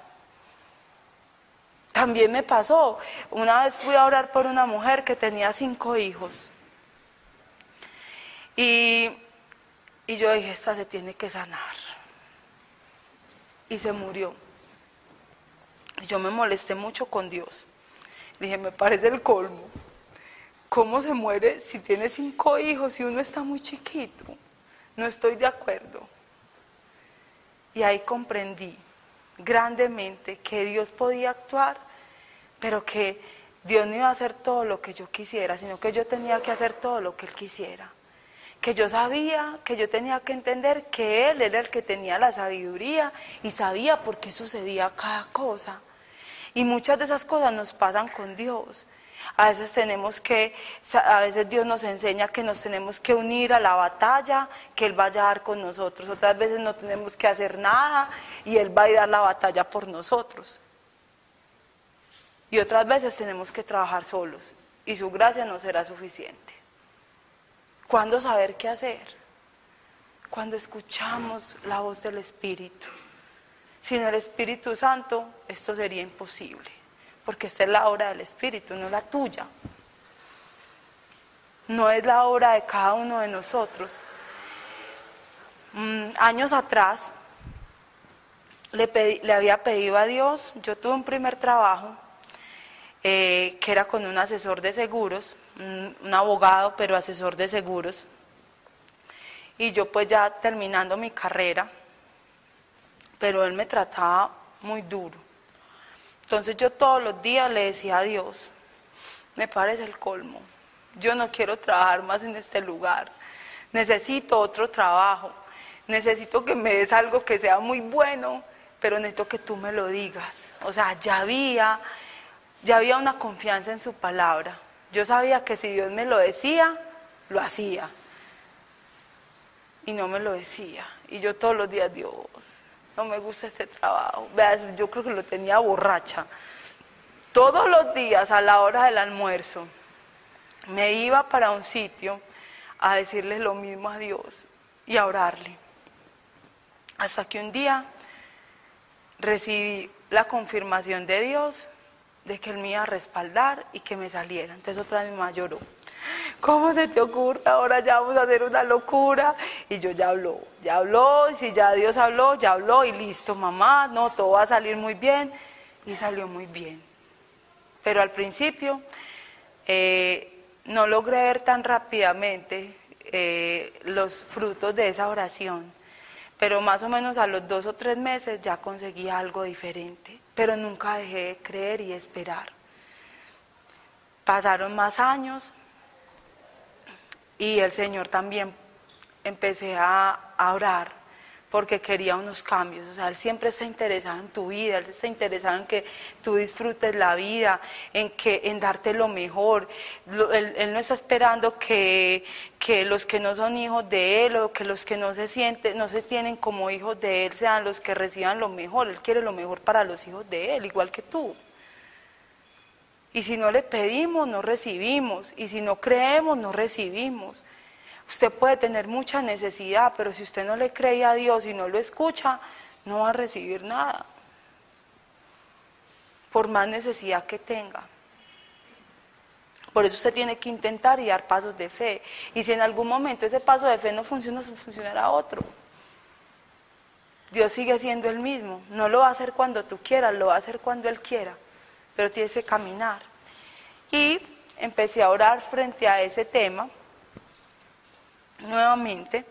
También me pasó. Una vez fui a orar por una mujer que tenía cinco hijos. Y y yo dije, esta se tiene que sanar. Y se murió. Yo me molesté mucho con Dios. dije, me parece el colmo. ¿Cómo se muere si tiene cinco hijos y uno está muy chiquito? No estoy de acuerdo. Y ahí comprendí grandemente que Dios podía actuar, pero que Dios no iba a hacer todo lo que yo quisiera, sino que yo tenía que hacer todo lo que Él quisiera que yo sabía, que yo tenía que entender que Él era el que tenía la sabiduría y sabía por qué sucedía cada cosa. Y muchas de esas cosas nos pasan con Dios. A veces tenemos que, a veces Dios nos enseña que nos tenemos que unir a la batalla, que Él vaya a dar con nosotros. Otras veces no tenemos que hacer nada y Él va a dar la batalla por nosotros. Y otras veces tenemos que trabajar solos y su gracia no será suficiente. ¿Cuándo saber qué hacer? Cuando escuchamos la voz del Espíritu. Sin el Espíritu Santo esto sería imposible, porque esta es la obra del Espíritu, no la tuya. No es la obra de cada uno de nosotros. Mm, años atrás le, había pedido a Dios, yo tuve un primer trabajo eh, que era con un asesor de seguros, un, abogado, pero asesor de seguros. Y yo pues ya terminando mi carrera, pero él me trataba muy duro. Entonces yo todos los días le decía a Dios, me parece el colmo, yo no quiero trabajar más en este lugar, necesito otro trabajo, necesito que me des algo que sea muy bueno, pero necesito que tú me lo digas. O sea, ya había, ya había una confianza en su palabra. Yo sabía que si Dios me lo decía, lo hacía. Y no me lo decía. Y yo todos los días, Dios, no me gusta este trabajo. Veas, yo creo que lo tenía borracha. Todos los días a la hora del almuerzo me iba para un sitio a decirle lo mismo a Dios y a orarle. Hasta que un día recibí la confirmación de Dios de que él me iba a respaldar y que me saliera. Entonces otra vez mi mamá lloró. ¿Cómo se te ocurre? Ahora ya vamos a hacer una locura. Y yo ya habló, ya habló, y si ya Dios habló, ya habló y listo, mamá, no, todo va a salir muy bien. Y salió muy bien. Pero al principio eh, no logré ver tan rápidamente eh, los frutos de esa oración. Pero más o menos a los dos o tres meses ya conseguí algo diferente pero nunca dejé de creer y esperar. Pasaron más años y el Señor también empecé a, orar porque quería unos cambios. O sea, Él siempre está interesado en tu vida, Él está interesado en que tú disfrutes la vida, en, que, en darte lo mejor. Él, no está esperando que, que, los que no son hijos de Él o que los que no se sienten, no se tienen como hijos de Él sean los que reciban lo mejor. Él quiere lo mejor para los hijos de Él, igual que tú. Y si no le pedimos, no recibimos. Y si no creemos, no recibimos. Usted puede tener mucha necesidad, pero si usted no le cree a Dios y no lo escucha, no va a recibir nada. Por más necesidad que tenga. Por eso usted tiene que intentar y dar pasos de fe. Y si en algún momento ese paso de fe no funciona, funcionará otro. Dios sigue siendo el mismo. No lo va a hacer cuando tú quieras, lo va a hacer cuando Él quiera. Pero tienes que caminar. Y empecé a orar frente a ese tema nuevamente.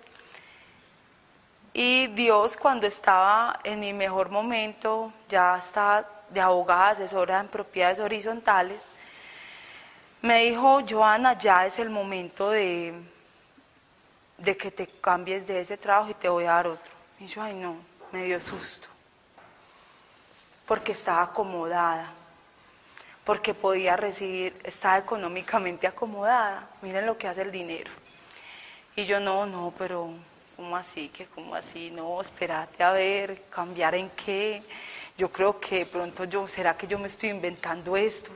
Y Dios cuando estaba en mi mejor momento, ya estaba de abogada, asesora en propiedades horizontales, me dijo, Joana, ya es el momento de, de que te cambies de ese trabajo y te voy a dar otro. Y yo, ay no, me dio susto, porque estaba acomodada, porque podía recibir, estaba económicamente acomodada. Miren lo que hace el dinero. Y yo, no, no, pero ¿cómo así? que ¿Cómo así? No, espérate a ver, cambiar en qué. Yo creo que pronto yo, ¿será que yo me estoy inventando esto?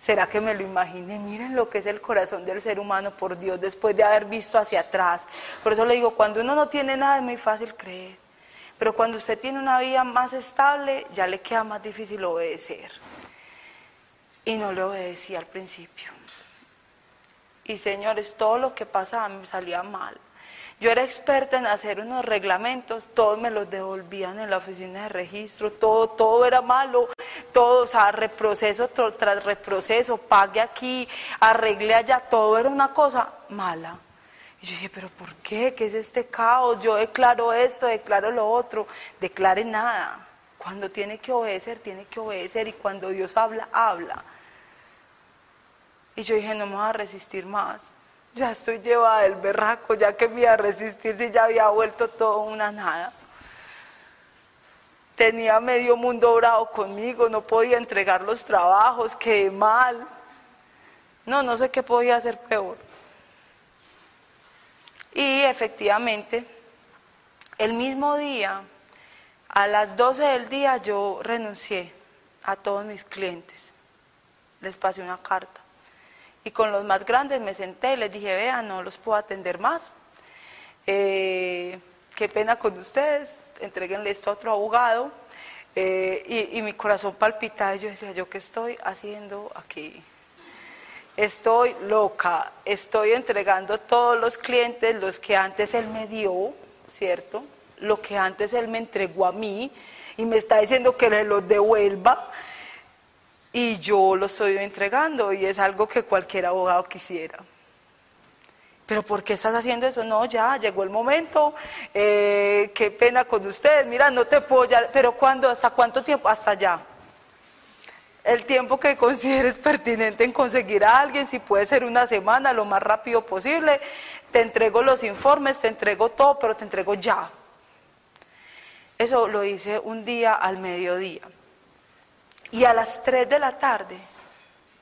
¿Será que me lo imaginé? Miren lo que es el corazón del ser humano, por Dios, después de haber visto hacia atrás. Por eso le digo, cuando uno no tiene nada es muy fácil creer. Pero cuando usted tiene una vida más estable, ya le queda más difícil obedecer. Y no le obedecí al principio. Y señores, todo lo que pasaba me salía mal. Yo era experta en hacer unos reglamentos, todos me los devolvían en la oficina de registro, todo, todo era malo, todo, o sea, reproceso tras reproceso, pague aquí, arregle allá, todo era una cosa mala. Y yo dije, pero ¿por qué? ¿Qué es este caos? Yo declaro esto, declaro lo otro, declare nada. Cuando tiene que obedecer, tiene que obedecer y cuando Dios habla, habla. Y yo dije, no me voy a resistir más. Ya estoy llevada del berraco, ya que me iba a resistir si ya había vuelto todo una nada. Tenía medio mundo bravo conmigo, no podía entregar los trabajos, quedé mal. No, no sé qué podía hacer peor. Y efectivamente, el mismo día, a las 12 del día, yo renuncié a todos mis clientes. Les pasé una carta. Y con los más grandes me senté y les dije, vean, no los puedo atender más. Eh, qué pena con ustedes, entreguenle esto a otro abogado. Eh, y, mi corazón palpitaba yo decía, ¿yo qué estoy haciendo aquí? Estoy loca, estoy entregando todos los clientes, los que antes él me dio, ¿cierto? Lo que antes él me entregó a mí y me está diciendo que le los devuelva y yo lo estoy entregando y es algo que cualquier abogado quisiera. Pero ¿por qué estás haciendo eso? No, ya, llegó el momento, eh, qué pena con ustedes, mira, no te puedo, ya, pero ¿cuándo? ¿Hasta cuánto tiempo? Hasta ya. El tiempo que consideres pertinente en conseguir a alguien, si puede ser una semana, lo más rápido posible, te entrego los informes, te entrego todo, pero te entrego ya. Eso lo hice un día al mediodía. Y a las 3 de la tarde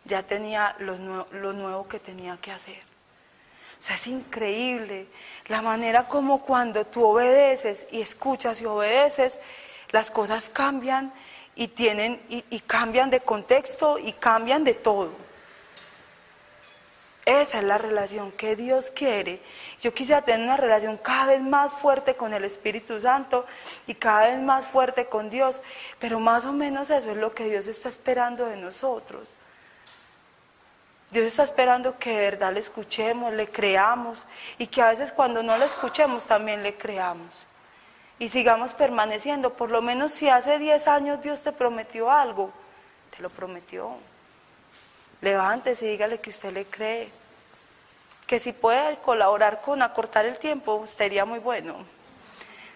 ya tenía lo, nuevo que tenía que hacer. O sea, es increíble la manera como cuando tú obedeces y escuchas y obedeces, las cosas cambian y tienen y cambian de contexto y cambian de todo. Esa es la relación que Dios quiere. Yo quisiera tener una relación cada vez más fuerte con el Espíritu Santo y cada vez más fuerte con Dios, pero más o menos eso es lo que Dios está esperando de nosotros. Dios está esperando que de verdad le escuchemos, le creamos y que a veces cuando no le escuchemos también le creamos. Y sigamos permaneciendo, por lo menos si hace 10 años Dios te prometió algo, te lo prometió. Levántese y dígale que usted le cree. Que si puede colaborar con acortar el tiempo, sería muy bueno.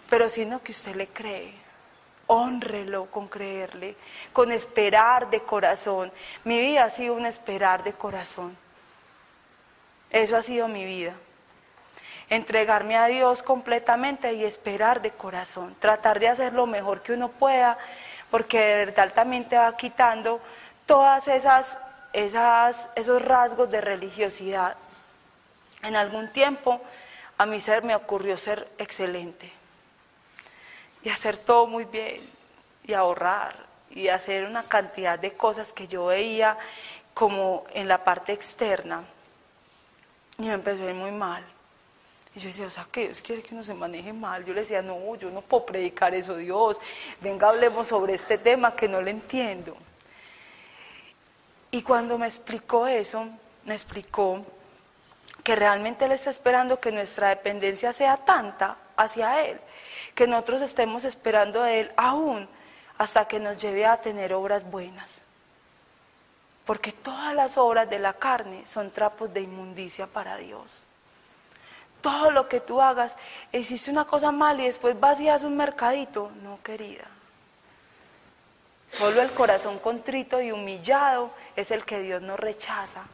Pero si no, que usted le cree. Honrelo con creerle, con esperar de corazón. Mi vida ha sido un esperar de corazón. Eso ha sido mi vida. entregarme a Dios completamente y esperar de corazón, tratar de hacer lo mejor que uno pueda, porque de verdad también te va quitando todas esas, esas esos rasgos de religiosidad. En algún tiempo a mí se me ocurrió ser excelente y hacer todo muy bien y ahorrar y hacer una cantidad de cosas que yo veía como en la parte externa y me empezó a ir muy mal. Y yo decía, o sea, que Dios quiere que uno se maneje mal. Yo le decía, no, yo no puedo predicar eso, Dios. Venga, hablemos sobre este tema que no le entiendo. Y cuando me explicó eso, me explicó que realmente Él está esperando que nuestra dependencia sea tanta hacia Él, que nosotros estemos esperando de Él aún hasta que nos lleve a tener obras buenas. Porque todas las obras de la carne son trapos de inmundicia para Dios todo lo que tú hagas, hiciste una cosa mal y después vas y haces un mercadito. No, querida. Solo el corazón contrito y humillado es el que Dios no rechaza.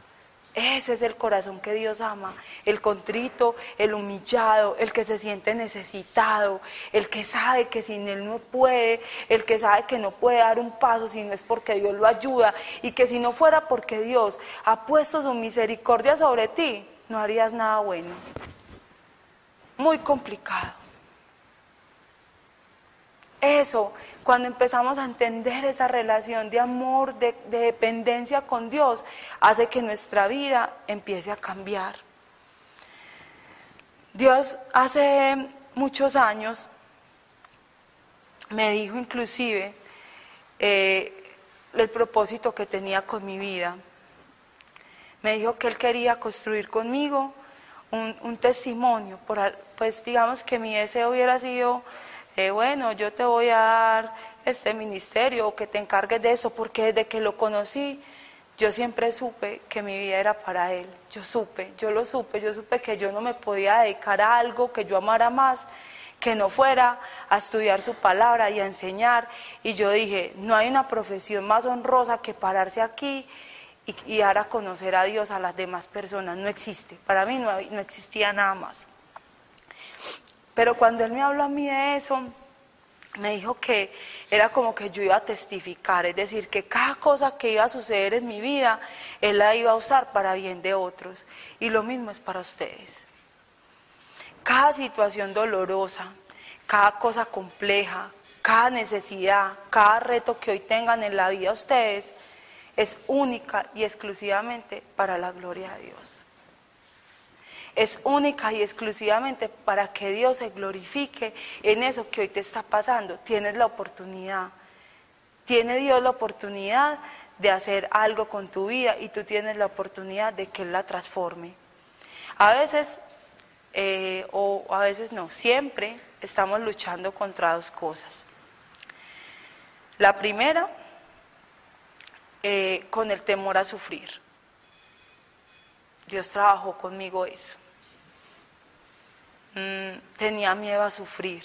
Ese es el corazón que Dios ama, el contrito, el humillado, el que se siente necesitado, el que sabe que sin Él no puede, el que sabe que no puede dar un paso si no es porque Dios lo ayuda y que si no fuera porque Dios ha puesto su misericordia sobre ti, no harías nada bueno muy complicado. Eso, cuando empezamos a entender esa relación de amor, de, dependencia con Dios, hace que nuestra vida empiece a cambiar. Dios hace muchos años me dijo inclusive eh, el propósito que tenía con mi vida. Me dijo que Él quería construir conmigo un, testimonio, por, pues digamos que mi deseo hubiera sido, eh, bueno, yo te voy a dar este ministerio o que te encargues de eso, porque desde que lo conocí, yo siempre supe que mi vida era para Él. Yo supe, yo lo supe, yo supe que yo no me podía dedicar a algo que yo amara más, que no fuera a estudiar su palabra y a enseñar. Y yo dije, no hay una profesión más honrosa que pararse aquí y, dar a conocer a Dios a las demás personas. No existe. Para mí no, no existía nada más. Pero cuando Él me habló a mí de eso, me dijo que era como que yo iba a testificar, es decir, que cada cosa que iba a suceder en mi vida, Él la iba a usar para bien de otros. Y lo mismo es para ustedes. Cada situación dolorosa, cada cosa compleja, cada necesidad, cada reto que hoy tengan en la vida ustedes, es única y exclusivamente para la gloria de Dios. Es única y exclusivamente para que Dios se glorifique en eso que hoy te está pasando. Tienes la oportunidad. Tiene Dios la oportunidad de hacer algo con tu vida y tú tienes la oportunidad de que Él la transforme. A veces, eh, o a veces no, siempre estamos luchando contra dos cosas. La primera eh, con el temor a sufrir. Dios trabajó conmigo eso. Mm, tenía miedo a sufrir.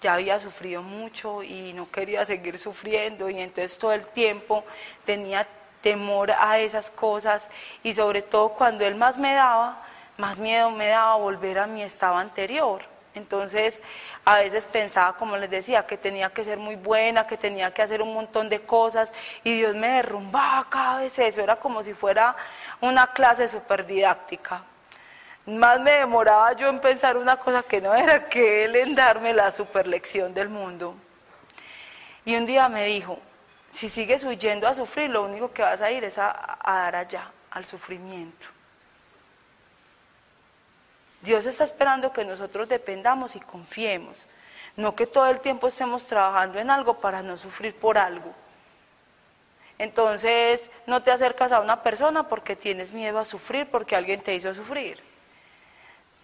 Ya había sufrido mucho y no quería seguir sufriendo y entonces todo el tiempo tenía temor a esas cosas y sobre todo cuando Él más me daba, más miedo me daba volver a mi estado anterior. Entonces, a veces pensaba, como les decía, que tenía que ser muy buena, que tenía que hacer un montón de cosas y Dios me derrumbaba cada vez eso. Era como si fuera una clase súper didáctica. Más me demoraba yo en pensar una cosa que no era <laughs> que Él en darme la super lección del mundo. Y un día me dijo, si sigues huyendo a sufrir, lo único que vas a ir es a, a dar allá, al sufrimiento. Dios está esperando que nosotros dependamos y confiemos, no que todo el tiempo estemos trabajando en algo para no sufrir por algo. Entonces, no te acercas a una persona porque tienes miedo a sufrir, porque alguien te hizo sufrir.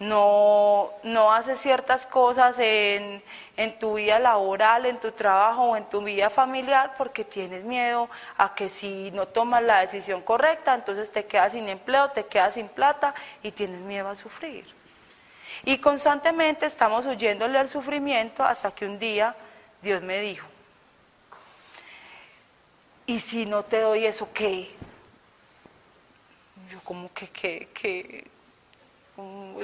No, no haces ciertas cosas en, en tu vida laboral, en tu trabajo o en tu vida familiar porque tienes miedo a que si no tomas la decisión correcta, entonces te quedas sin empleo, te quedas sin plata y tienes miedo a sufrir. Y constantemente estamos huyéndole al sufrimiento hasta que un día Dios me dijo, ¿y si no te doy eso qué? Yo como que, que, que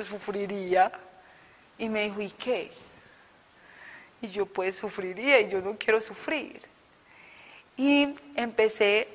sufriría. Y me dijo, ¿y qué? Y yo pues sufriría y yo no quiero sufrir. Y empecé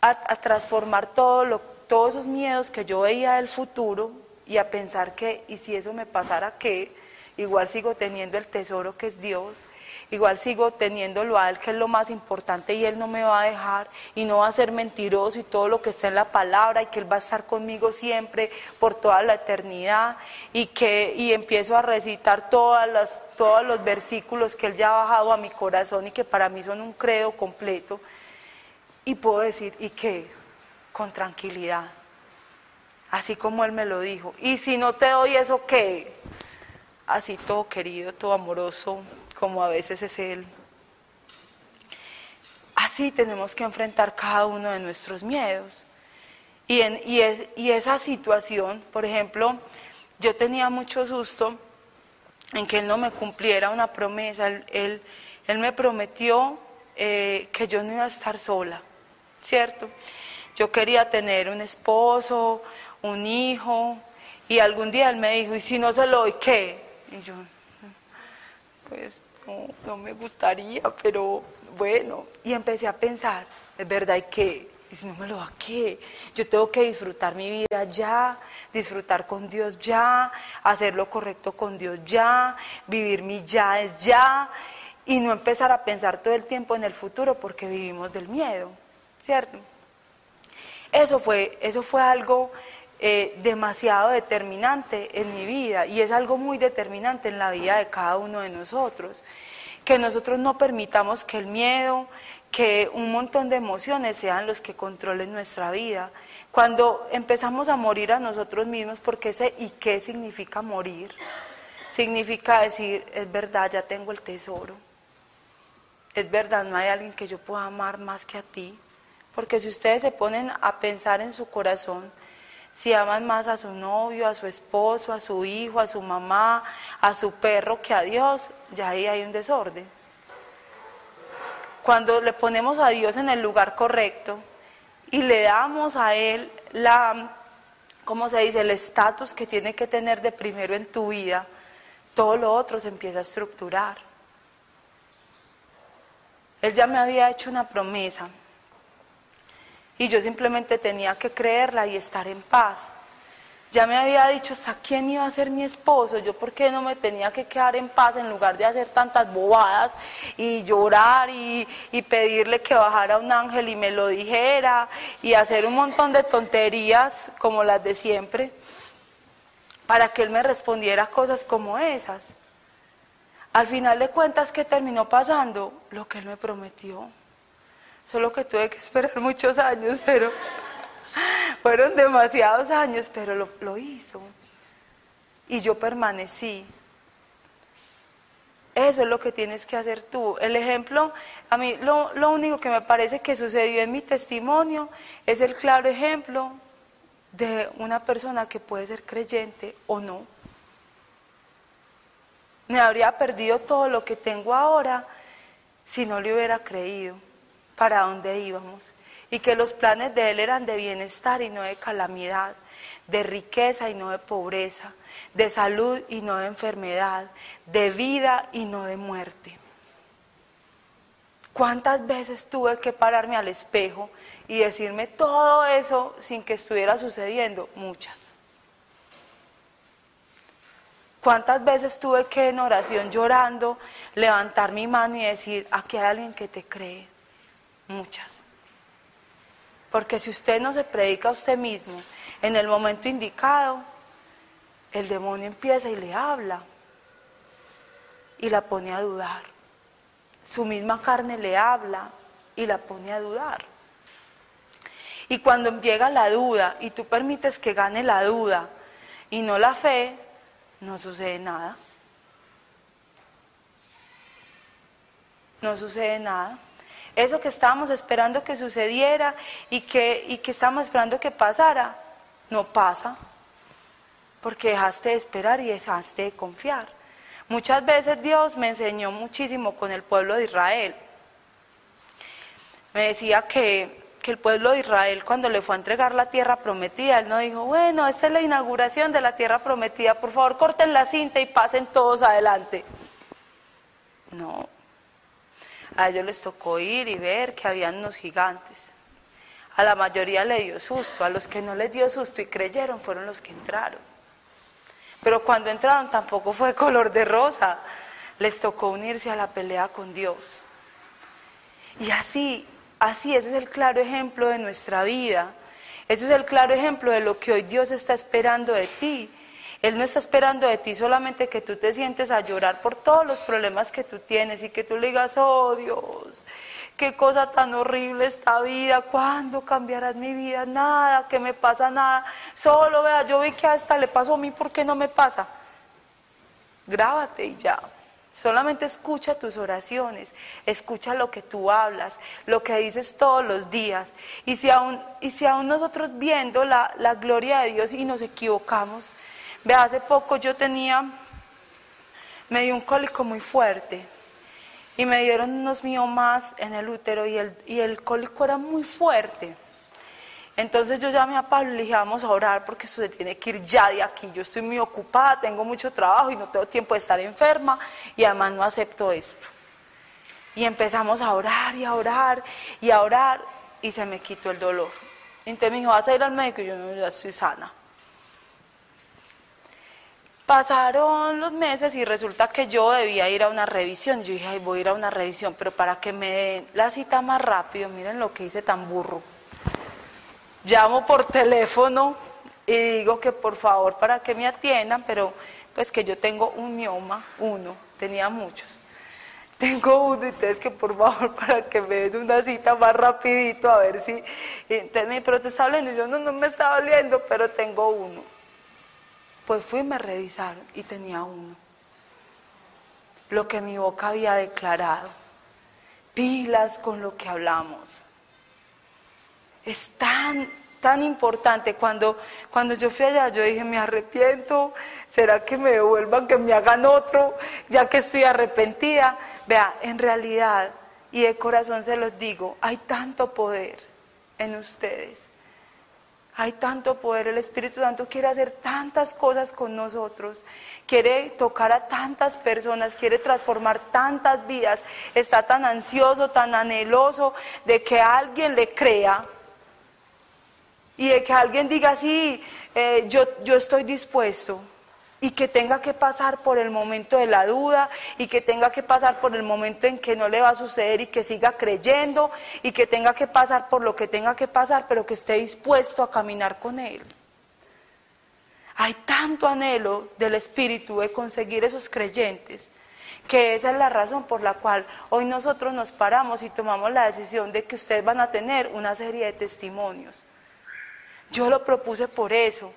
a, transformar todos esos miedos que yo veía del futuro y a pensar que, ¿y si eso me pasara qué? Igual sigo teniendo el tesoro que es Dios igual sigo teniéndolo a Él, que es lo más importante, y Él no me va a dejar, y no va a ser mentiroso, y todo lo que está en la palabra, y que Él va a estar conmigo siempre, por toda la eternidad, y que y empiezo a recitar todas las, todos los versículos que Él ya ha bajado a mi corazón, y que para mí son un credo completo, y puedo decir, ¿y qué? Con tranquilidad, así como Él me lo dijo, y si no te doy eso, ¿qué? Así todo querido, todo amoroso, como a veces es Él. Así tenemos que enfrentar cada uno de nuestros miedos. Y, en, y, es, y esa situación, por ejemplo, yo tenía mucho susto en que Él no me cumpliera una promesa. Él, él, me prometió eh, que yo no iba a estar sola, ¿cierto? Yo quería tener un esposo, un hijo, y algún día Él me dijo, ¿y si no se lo doy, qué? Y yo, pues no, me gustaría, pero bueno. Y empecé a pensar, es verdad, ¿y qué? Y si no me lo da, ¿qué? Yo tengo que disfrutar mi vida ya, disfrutar con Dios ya, hacer lo correcto con Dios ya, vivir mi ya es ya, y no empezar a pensar todo el tiempo en el futuro porque vivimos del miedo, ¿cierto? Eso fue, eso fue algo eh, demasiado determinante en mi vida y es algo muy determinante en la vida de cada uno de nosotros. Que nosotros no permitamos que el miedo, que un montón de emociones sean los que controlen nuestra vida. Cuando empezamos a morir a nosotros mismos, porque sé y qué significa morir, significa decir, es verdad, ya tengo el tesoro. Es verdad, no hay alguien que yo pueda amar más que a ti. Porque si ustedes se ponen a pensar en su corazón, si aman más a su novio, a su esposo, a su hijo, a su mamá, a su perro que a Dios, ya ahí hay un desorden. Cuando le ponemos a Dios en el lugar correcto y le damos a Él la, ¿cómo se dice?, el estatus que tiene que tener de primero en tu vida, todo lo otro se empieza a estructurar. Él ya me había hecho una promesa y yo simplemente tenía que creerla y estar en paz. Ya me había dicho hasta quién iba a ser mi esposo, yo por qué no me tenía que quedar en paz en lugar de hacer tantas bobadas y llorar y, y pedirle que bajara un ángel y me lo dijera y hacer un montón de tonterías como las de siempre para que él me respondiera cosas como esas. Al final de cuentas, ¿qué terminó pasando? Lo que él me prometió. Solo que tuve que esperar muchos años, pero fueron demasiados años, pero lo, hizo. Y yo permanecí. Eso es lo que tienes que hacer tú. El ejemplo, a mí lo, lo, único que me parece que sucedió en mi testimonio es el claro ejemplo de una persona que puede ser creyente o no. Me habría perdido todo lo que tengo ahora si no le hubiera creído para dónde íbamos y que los planes de Él eran de bienestar y no de calamidad, de riqueza y no de pobreza, de salud y no de enfermedad, de vida y no de muerte. ¿Cuántas veces tuve que pararme al espejo y decirme todo eso sin que estuviera sucediendo? Muchas. ¿Cuántas veces tuve que en oración llorando levantar mi mano y decir, aquí hay alguien que te cree? Muchas. Porque si usted no se predica a usted mismo en el momento indicado, el demonio empieza y le habla y la pone a dudar. Su misma carne le habla y la pone a dudar. Y cuando llega la duda y tú permites que gane la duda y no la fe, no sucede nada. No sucede nada. Eso que estábamos esperando que sucediera y que, y que estábamos esperando que pasara, no pasa. Porque dejaste de esperar y dejaste de confiar. Muchas veces Dios me enseñó muchísimo con el pueblo de Israel. Me decía que que el pueblo de Israel cuando le fue a entregar la tierra prometida, él no dijo, bueno, esta es la inauguración de la tierra prometida, por favor corten la cinta y pasen todos adelante. No, a ellos les tocó ir y ver que habían unos gigantes. A la mayoría le dio susto, a los que no les dio susto y creyeron fueron los que entraron. Pero cuando entraron tampoco fue <laughs> color de rosa, les tocó unirse a la pelea con Dios. Y así, así, ese es el claro ejemplo de nuestra vida. Ese es el claro ejemplo de lo que hoy Dios está esperando de ti. Él no está esperando de ti solamente que tú te sientes a llorar por todos los problemas que tú tienes y que tú le digas, oh Dios, qué cosa tan horrible esta vida, ¿cuándo cambiarás mi vida? Nada, que me pasa nada. Solo vea, yo vi que hasta le pasó a mí, ¿por qué no me pasa? Grábate y ya. Solamente escucha tus oraciones, escucha lo que tú hablas, lo que dices todos los días. Y si aún, y si aún nosotros viendo la, la gloria de Dios y nos equivocamos, Ve, hace poco yo tenía, me dio un cólico muy fuerte y me dieron unos miomas en el útero y el, y el cólico era muy fuerte. Entonces yo llamé a Pablo y le dije, vamos a orar porque esto se tiene que ir ya de aquí. Yo estoy muy ocupada, tengo mucho trabajo y no tengo tiempo de estar enferma y además no acepto esto. Y empezamos a orar y a orar y a orar y se me quitó el dolor. Entonces me dijo, ¿vas a ir al médico? Y yo no, ya estoy sana. Pasaron los meses y resulta que yo debía ir a una revisión. Yo dije, Ay, voy a ir a una revisión, pero para que me den la cita más rápido, miren lo que hice tan burro. Llamo por teléfono y digo que por favor para que me atiendan, pero pues que yo tengo un mioma, uno, tenía muchos. Tengo uno, entonces que por favor <laughs> para que me den una cita más rapidito, a ver si... Entonces pero te está yo no, no me está doliendo, pero tengo uno. Pues fui y me revisaron y tenía uno. Lo que mi boca había declarado. Pilas con lo que hablamos. Es tan, tan importante. Cuando, cuando yo fui allá, yo dije, me arrepiento. ¿Será que me devuelvan, que me hagan otro, ya que estoy arrepentida? Vea, en realidad, y de corazón se los digo, hay tanto poder en ustedes hay tanto poder, el Espíritu Santo quiere hacer tantas cosas con nosotros, quiere tocar a tantas personas, quiere transformar tantas vidas, está tan ansioso, tan anheloso de que alguien le crea y de que alguien diga, sí, eh, yo, yo estoy dispuesto y que tenga que pasar por el momento de la duda y que tenga que pasar por el momento en que no le va a suceder y que siga creyendo y que tenga que pasar por lo que tenga que pasar, pero que esté dispuesto a caminar con Él. Hay tanto anhelo del Espíritu de conseguir esos creyentes que esa es la razón por la cual hoy nosotros nos paramos y tomamos la decisión de que ustedes van a tener una serie de testimonios. Yo lo propuse por eso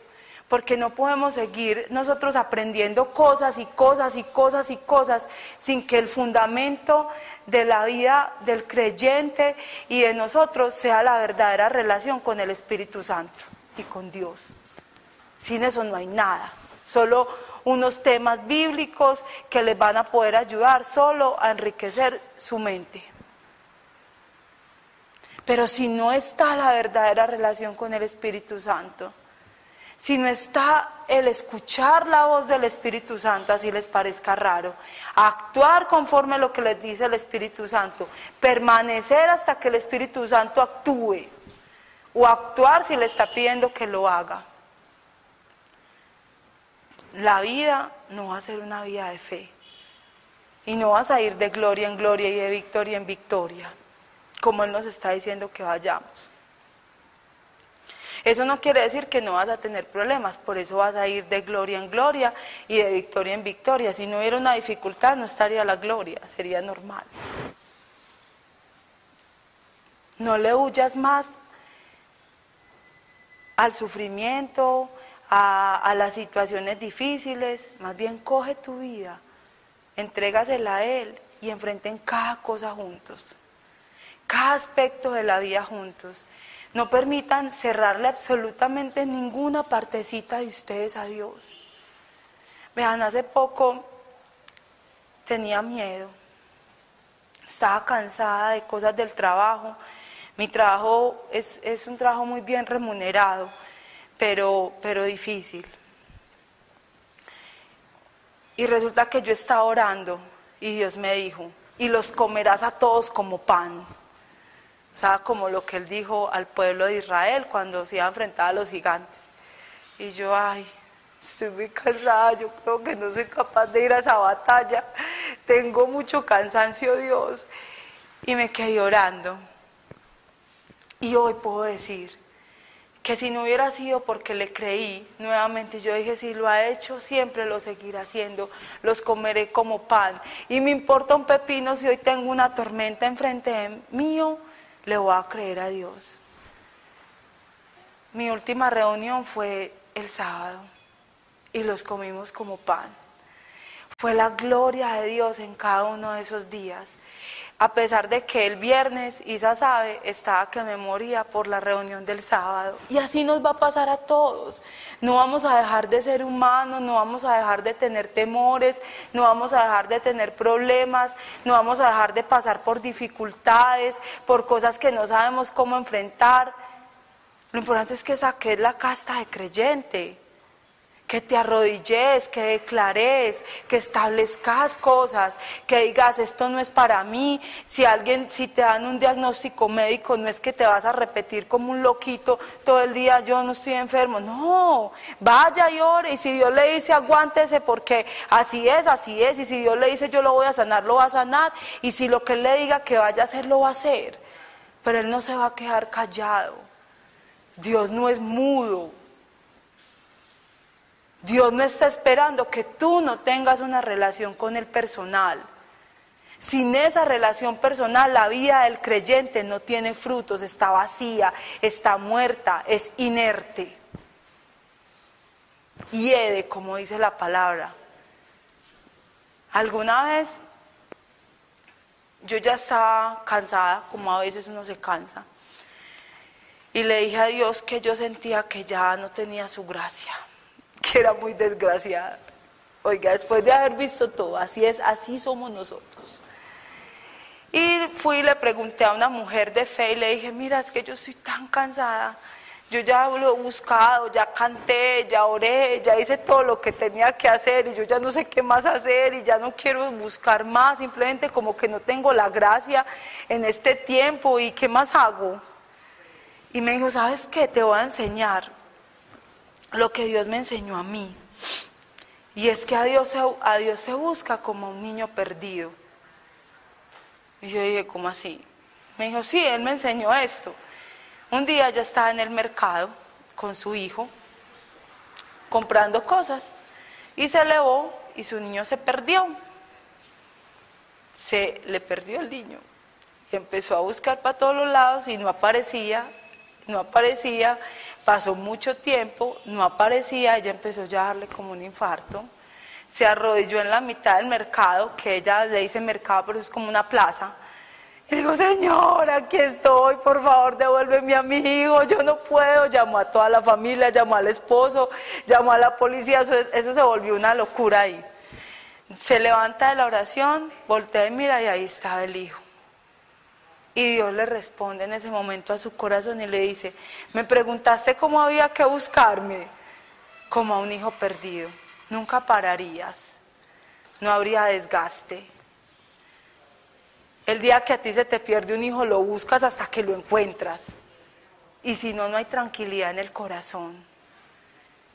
porque no podemos seguir nosotros aprendiendo cosas y cosas y cosas y cosas sin que el fundamento de la vida del creyente y de nosotros sea la verdadera relación con el Espíritu Santo y con Dios. Sin eso no hay nada, solo unos temas bíblicos que les van a poder ayudar solo a enriquecer su mente. Pero si no está la verdadera relación con el Espíritu Santo, si no está el escuchar la voz del Espíritu Santo, así les parezca raro, actuar conforme a lo que les dice el Espíritu Santo, permanecer hasta que el Espíritu Santo actúe, o actuar si le está pidiendo que lo haga. La vida no va a ser una vida de fe. Y no vas a ir de gloria en gloria y de victoria en victoria, como Él nos está diciendo que vayamos. Eso no quiere decir que no vas a tener problemas, por eso vas a ir de gloria en gloria y de victoria en victoria. Si no hubiera una dificultad, no estaría la gloria, sería normal. No le huyas más al sufrimiento, a, las situaciones difíciles, más bien coge tu vida, entrégasela a Él y enfrenten cada cosa juntos, cada aspecto de la vida juntos. No permitan cerrarle absolutamente ninguna partecita de ustedes a Dios. Vean, hace poco tenía miedo, estaba cansada de cosas del trabajo, Mi trabajo es, es un trabajo muy bien remunerado, pero, pero difícil. Y resulta que yo estaba orando y Dios me dijo, y los comerás a todos como pan. O sea, como lo que él dijo al pueblo de Israel cuando se iba a enfrentar a los gigantes. Y yo, ay, estoy muy cansada, yo creo que no soy capaz de ir a esa batalla. Tengo mucho cansancio, Dios. Y me quedé orando. Y hoy puedo decir que si no hubiera sido porque le creí, nuevamente yo dije, si lo ha hecho, siempre lo seguirá haciendo, los comeré como pan. Y me importa un pepino si hoy tengo una tormenta enfrente de mío, le voy a creer a Dios. Mi última reunión fue el sábado y los comimos como pan. Fue la gloria de Dios en cada uno de esos días a pesar de que el viernes, Isa sabe, estaba que me moría por la reunión del sábado. Y así nos va a pasar a todos. No vamos a dejar de ser humanos, no vamos a dejar de tener temores, no vamos a dejar de tener problemas, no vamos a dejar de pasar por dificultades, por cosas que no sabemos cómo enfrentar. Lo importante es que saques la casta de creyente que te arrodilles, que declares, que establezcas cosas, que digas esto no es para mí. Si alguien, si te dan un diagnóstico médico, no es que te vas a repetir como un loquito todo el día, yo no estoy enfermo. No, vaya y ore. Y si Dios le dice aguántese porque así es, así es. Y si Dios le dice yo lo voy a sanar, lo va a sanar. Y si lo que Él le diga que vaya a hacer, lo va a hacer. Pero Él no se va a quedar callado. Dios no es mudo. Dios no está esperando que tú no tengas una relación con el personal. Sin esa relación personal, la vida del creyente no tiene frutos, está vacía, está muerta, es inerte. Hiede, como dice la palabra. Alguna vez yo ya estaba cansada, como a veces uno se cansa, y le dije a Dios que yo sentía que ya no tenía su gracia que era muy desgraciada. Oiga, después de haber visto todo, así es, así somos nosotros. Y fui y le pregunté a una mujer de fe y le dije, mira, es que yo estoy tan cansada. Yo ya lo he buscado, ya canté, ya oré, ya hice todo lo que tenía que hacer y yo ya no sé qué más hacer y ya no quiero buscar más, simplemente como que no tengo la gracia en este tiempo y qué más hago. Y me dijo, ¿sabes qué? Te voy a enseñar lo que Dios me enseñó a mí. Y es que a Dios, a Dios se busca como un niño perdido. Y yo dije, ¿cómo así? Me dijo, sí, Él me enseñó esto. Un día ya estaba en el mercado con su hijo, comprando cosas, y se elevó y su niño se perdió. Se le perdió el niño. Y empezó a buscar para todos los lados y no aparecía, no aparecía. Pasó mucho tiempo, no aparecía, ella empezó ya a darle como un infarto. Se arrodilló en la mitad del mercado, que ella le dice mercado, pero es como una plaza. Y dijo, señora, aquí estoy, por favor, devuélveme a mi hijo, yo no puedo. Llamó a toda la familia, llamó al esposo, llamó a la policía, eso, eso se volvió una locura ahí. Se levanta de la oración, voltea y mira, y ahí estaba el hijo. Y Dios le responde en ese momento a su corazón y le dice, me preguntaste cómo había que buscarme, como a un hijo perdido. Nunca pararías, no habría desgaste. El día que a ti se te pierde un hijo lo buscas hasta que lo encuentras. Y si no, no hay tranquilidad en el corazón.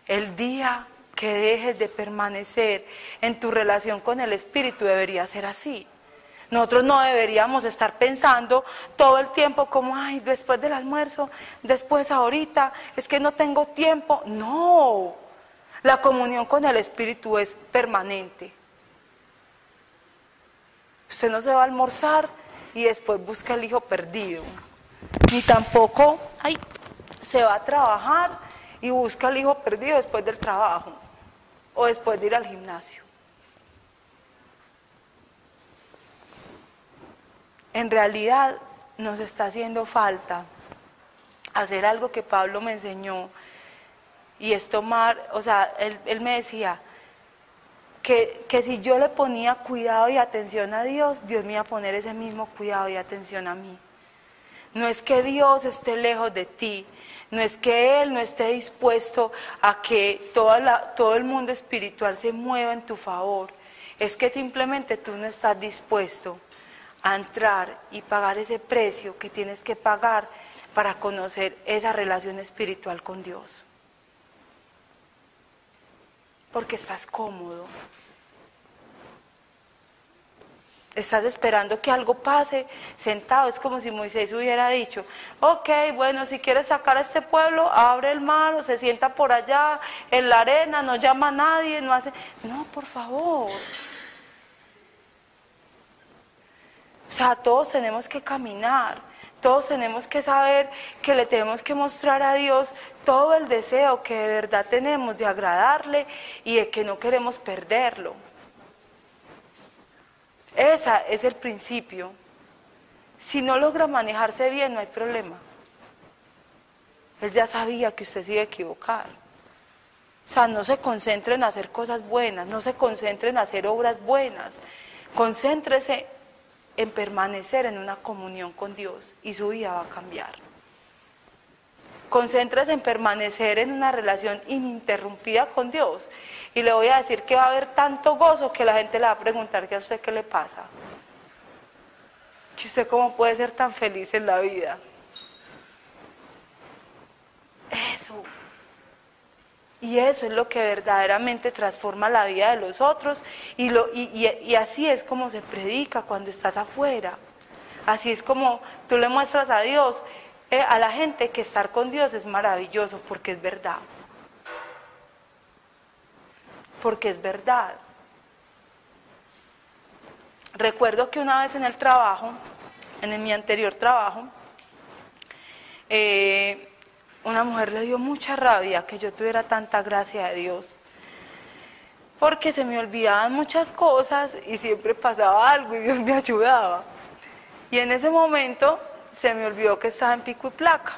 El día que dejes de permanecer en tu relación con el Espíritu debería ser así. Nosotros no deberíamos estar pensando todo el tiempo como, ay, después del almuerzo, después ahorita, es que no tengo tiempo. No, la comunión con el Espíritu es permanente. Usted no se va a almorzar y después busca el hijo perdido. Ni tampoco, ay, se va a trabajar y busca el hijo perdido después del trabajo o después de ir al gimnasio. En realidad nos está haciendo falta hacer algo que Pablo me enseñó y es tomar, o sea, él, me decía que, que, si yo le ponía cuidado y atención a Dios, Dios me iba a poner ese mismo cuidado y atención a mí. No es que Dios esté lejos de ti, no es que Él no esté dispuesto a que toda todo el mundo espiritual se mueva en tu favor, es que simplemente tú no estás dispuesto a entrar y pagar ese precio que tienes que pagar para conocer esa relación espiritual con Dios. Porque estás cómodo. Estás esperando que algo pase sentado. Es como si Moisés hubiera dicho, ok, bueno, si quieres sacar a este pueblo, abre el mar se sienta por allá en la arena, no llama a nadie, no hace... No, por favor. O sea, todos tenemos que caminar, todos tenemos que saber que le tenemos que mostrar a Dios todo el deseo que de verdad tenemos de agradarle y de que no queremos perderlo. Ese es el principio. Si no logra manejarse bien, no hay problema. Él ya sabía que usted se iba a equivocar. O sea, no se concentre en hacer cosas buenas, no se concentre en hacer obras buenas. Concéntrese en permanecer en una comunión con Dios y su vida va a cambiar. Concéntrese en permanecer en una relación ininterrumpida con Dios. Y le voy a decir que va a haber tanto gozo que la gente le va a preguntar que a usted qué le pasa. Que usted cómo puede ser tan feliz en la vida. Eso. Y eso es lo que verdaderamente transforma la vida de los otros y, así es como se predica cuando estás afuera. Así es como tú le muestras a Dios, eh, a la gente que estar con Dios es maravilloso porque es verdad. Porque es verdad. Recuerdo que una vez en el trabajo, en mi anterior trabajo, eh, una mujer le dio mucha rabia que yo tuviera tanta gracia de Dios. Porque se me olvidaban muchas cosas y siempre pasaba algo y Dios me ayudaba. Y en ese momento se me olvidó que estaba en pico y placa.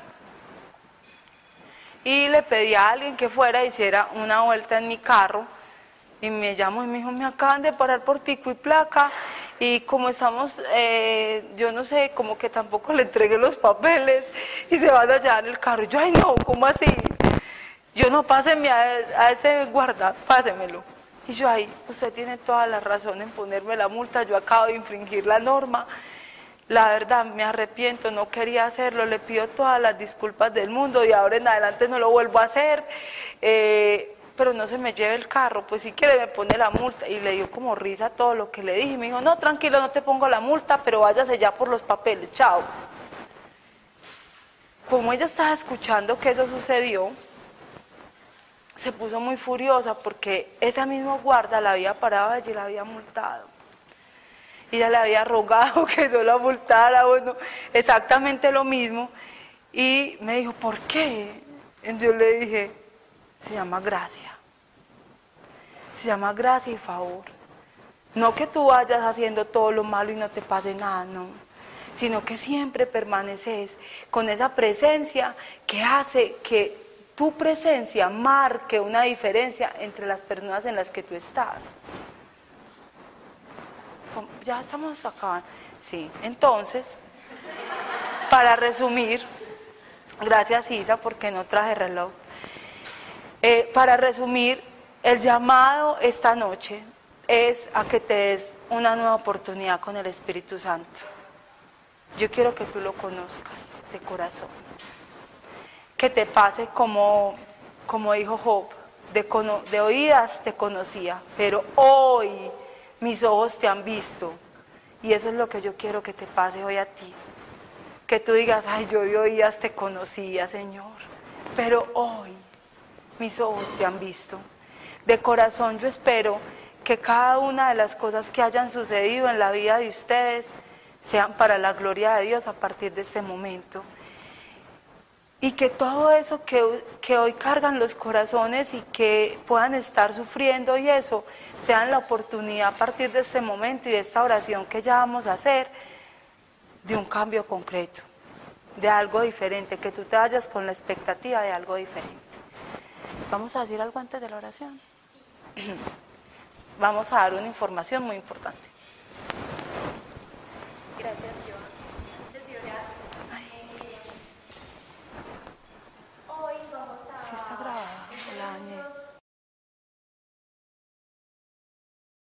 Y le pedí a alguien que fuera hiciera una vuelta en mi carro. Y me llamó y me dijo, me acaban de parar por pico y placa y como estamos, eh, yo no sé, como que tampoco le entregué los papeles y se van a llevar el carro. Y yo, ay no, ¿cómo así? Yo no, pásenme a, ese guarda, pásemelo. Y yo, ay, usted tiene toda la razón en ponerme la multa, yo acabo de infringir la norma. La verdad, me arrepiento, no quería hacerlo, le pido todas las disculpas del mundo y ahora en adelante no lo vuelvo a hacer. Eh, pero no se me lleve el carro, pues si quiere me pone la multa. Y le dio como risa todo lo que le dije. Me dijo, no, tranquilo, no te pongo la multa, pero váyase ya por los papeles, chao. Como ella estaba escuchando que eso sucedió, se puso muy furiosa porque esa misma guarda la había parado y la había multado. Y ella le había rogado <laughs> que no la multara, bueno, exactamente lo mismo. Y me dijo, ¿por qué? Y yo le dije, se llama gracia. Se llama gracia y favor. No que tú vayas haciendo todo lo malo y no te pase nada, no. Sino que siempre permaneces con esa presencia que hace que tu presencia marque una diferencia entre las personas en las que tú estás. Ya estamos acá. Sí, entonces, para resumir, gracias Isa porque no traje reloj. Eh, para resumir, el llamado esta noche es a que te des una nueva oportunidad con el Espíritu Santo. Yo quiero que tú lo conozcas de corazón. Que te pase como, como dijo Job, de, de oídas te conocía, pero hoy mis ojos te han visto. Y eso es lo que yo quiero que te pase hoy a ti. Que tú digas, ay, yo de oídas te conocía, Señor, pero hoy mis ojos te han visto. De corazón yo espero que cada una de las cosas que hayan sucedido en la vida de ustedes sean para la gloria de Dios a partir de este momento. Y que todo eso que, que, hoy cargan los corazones y que puedan estar sufriendo y eso, sean la oportunidad a partir de este momento y de esta oración que ya vamos a hacer, de un cambio concreto, de algo diferente, que tú te vayas con la expectativa de algo diferente. Vamos a decir algo antes de la oración. Sí. Vamos a dar una información muy importante. Gracias, yo. Antes de orar, eh, hoy vamos a. Sí, está grabada.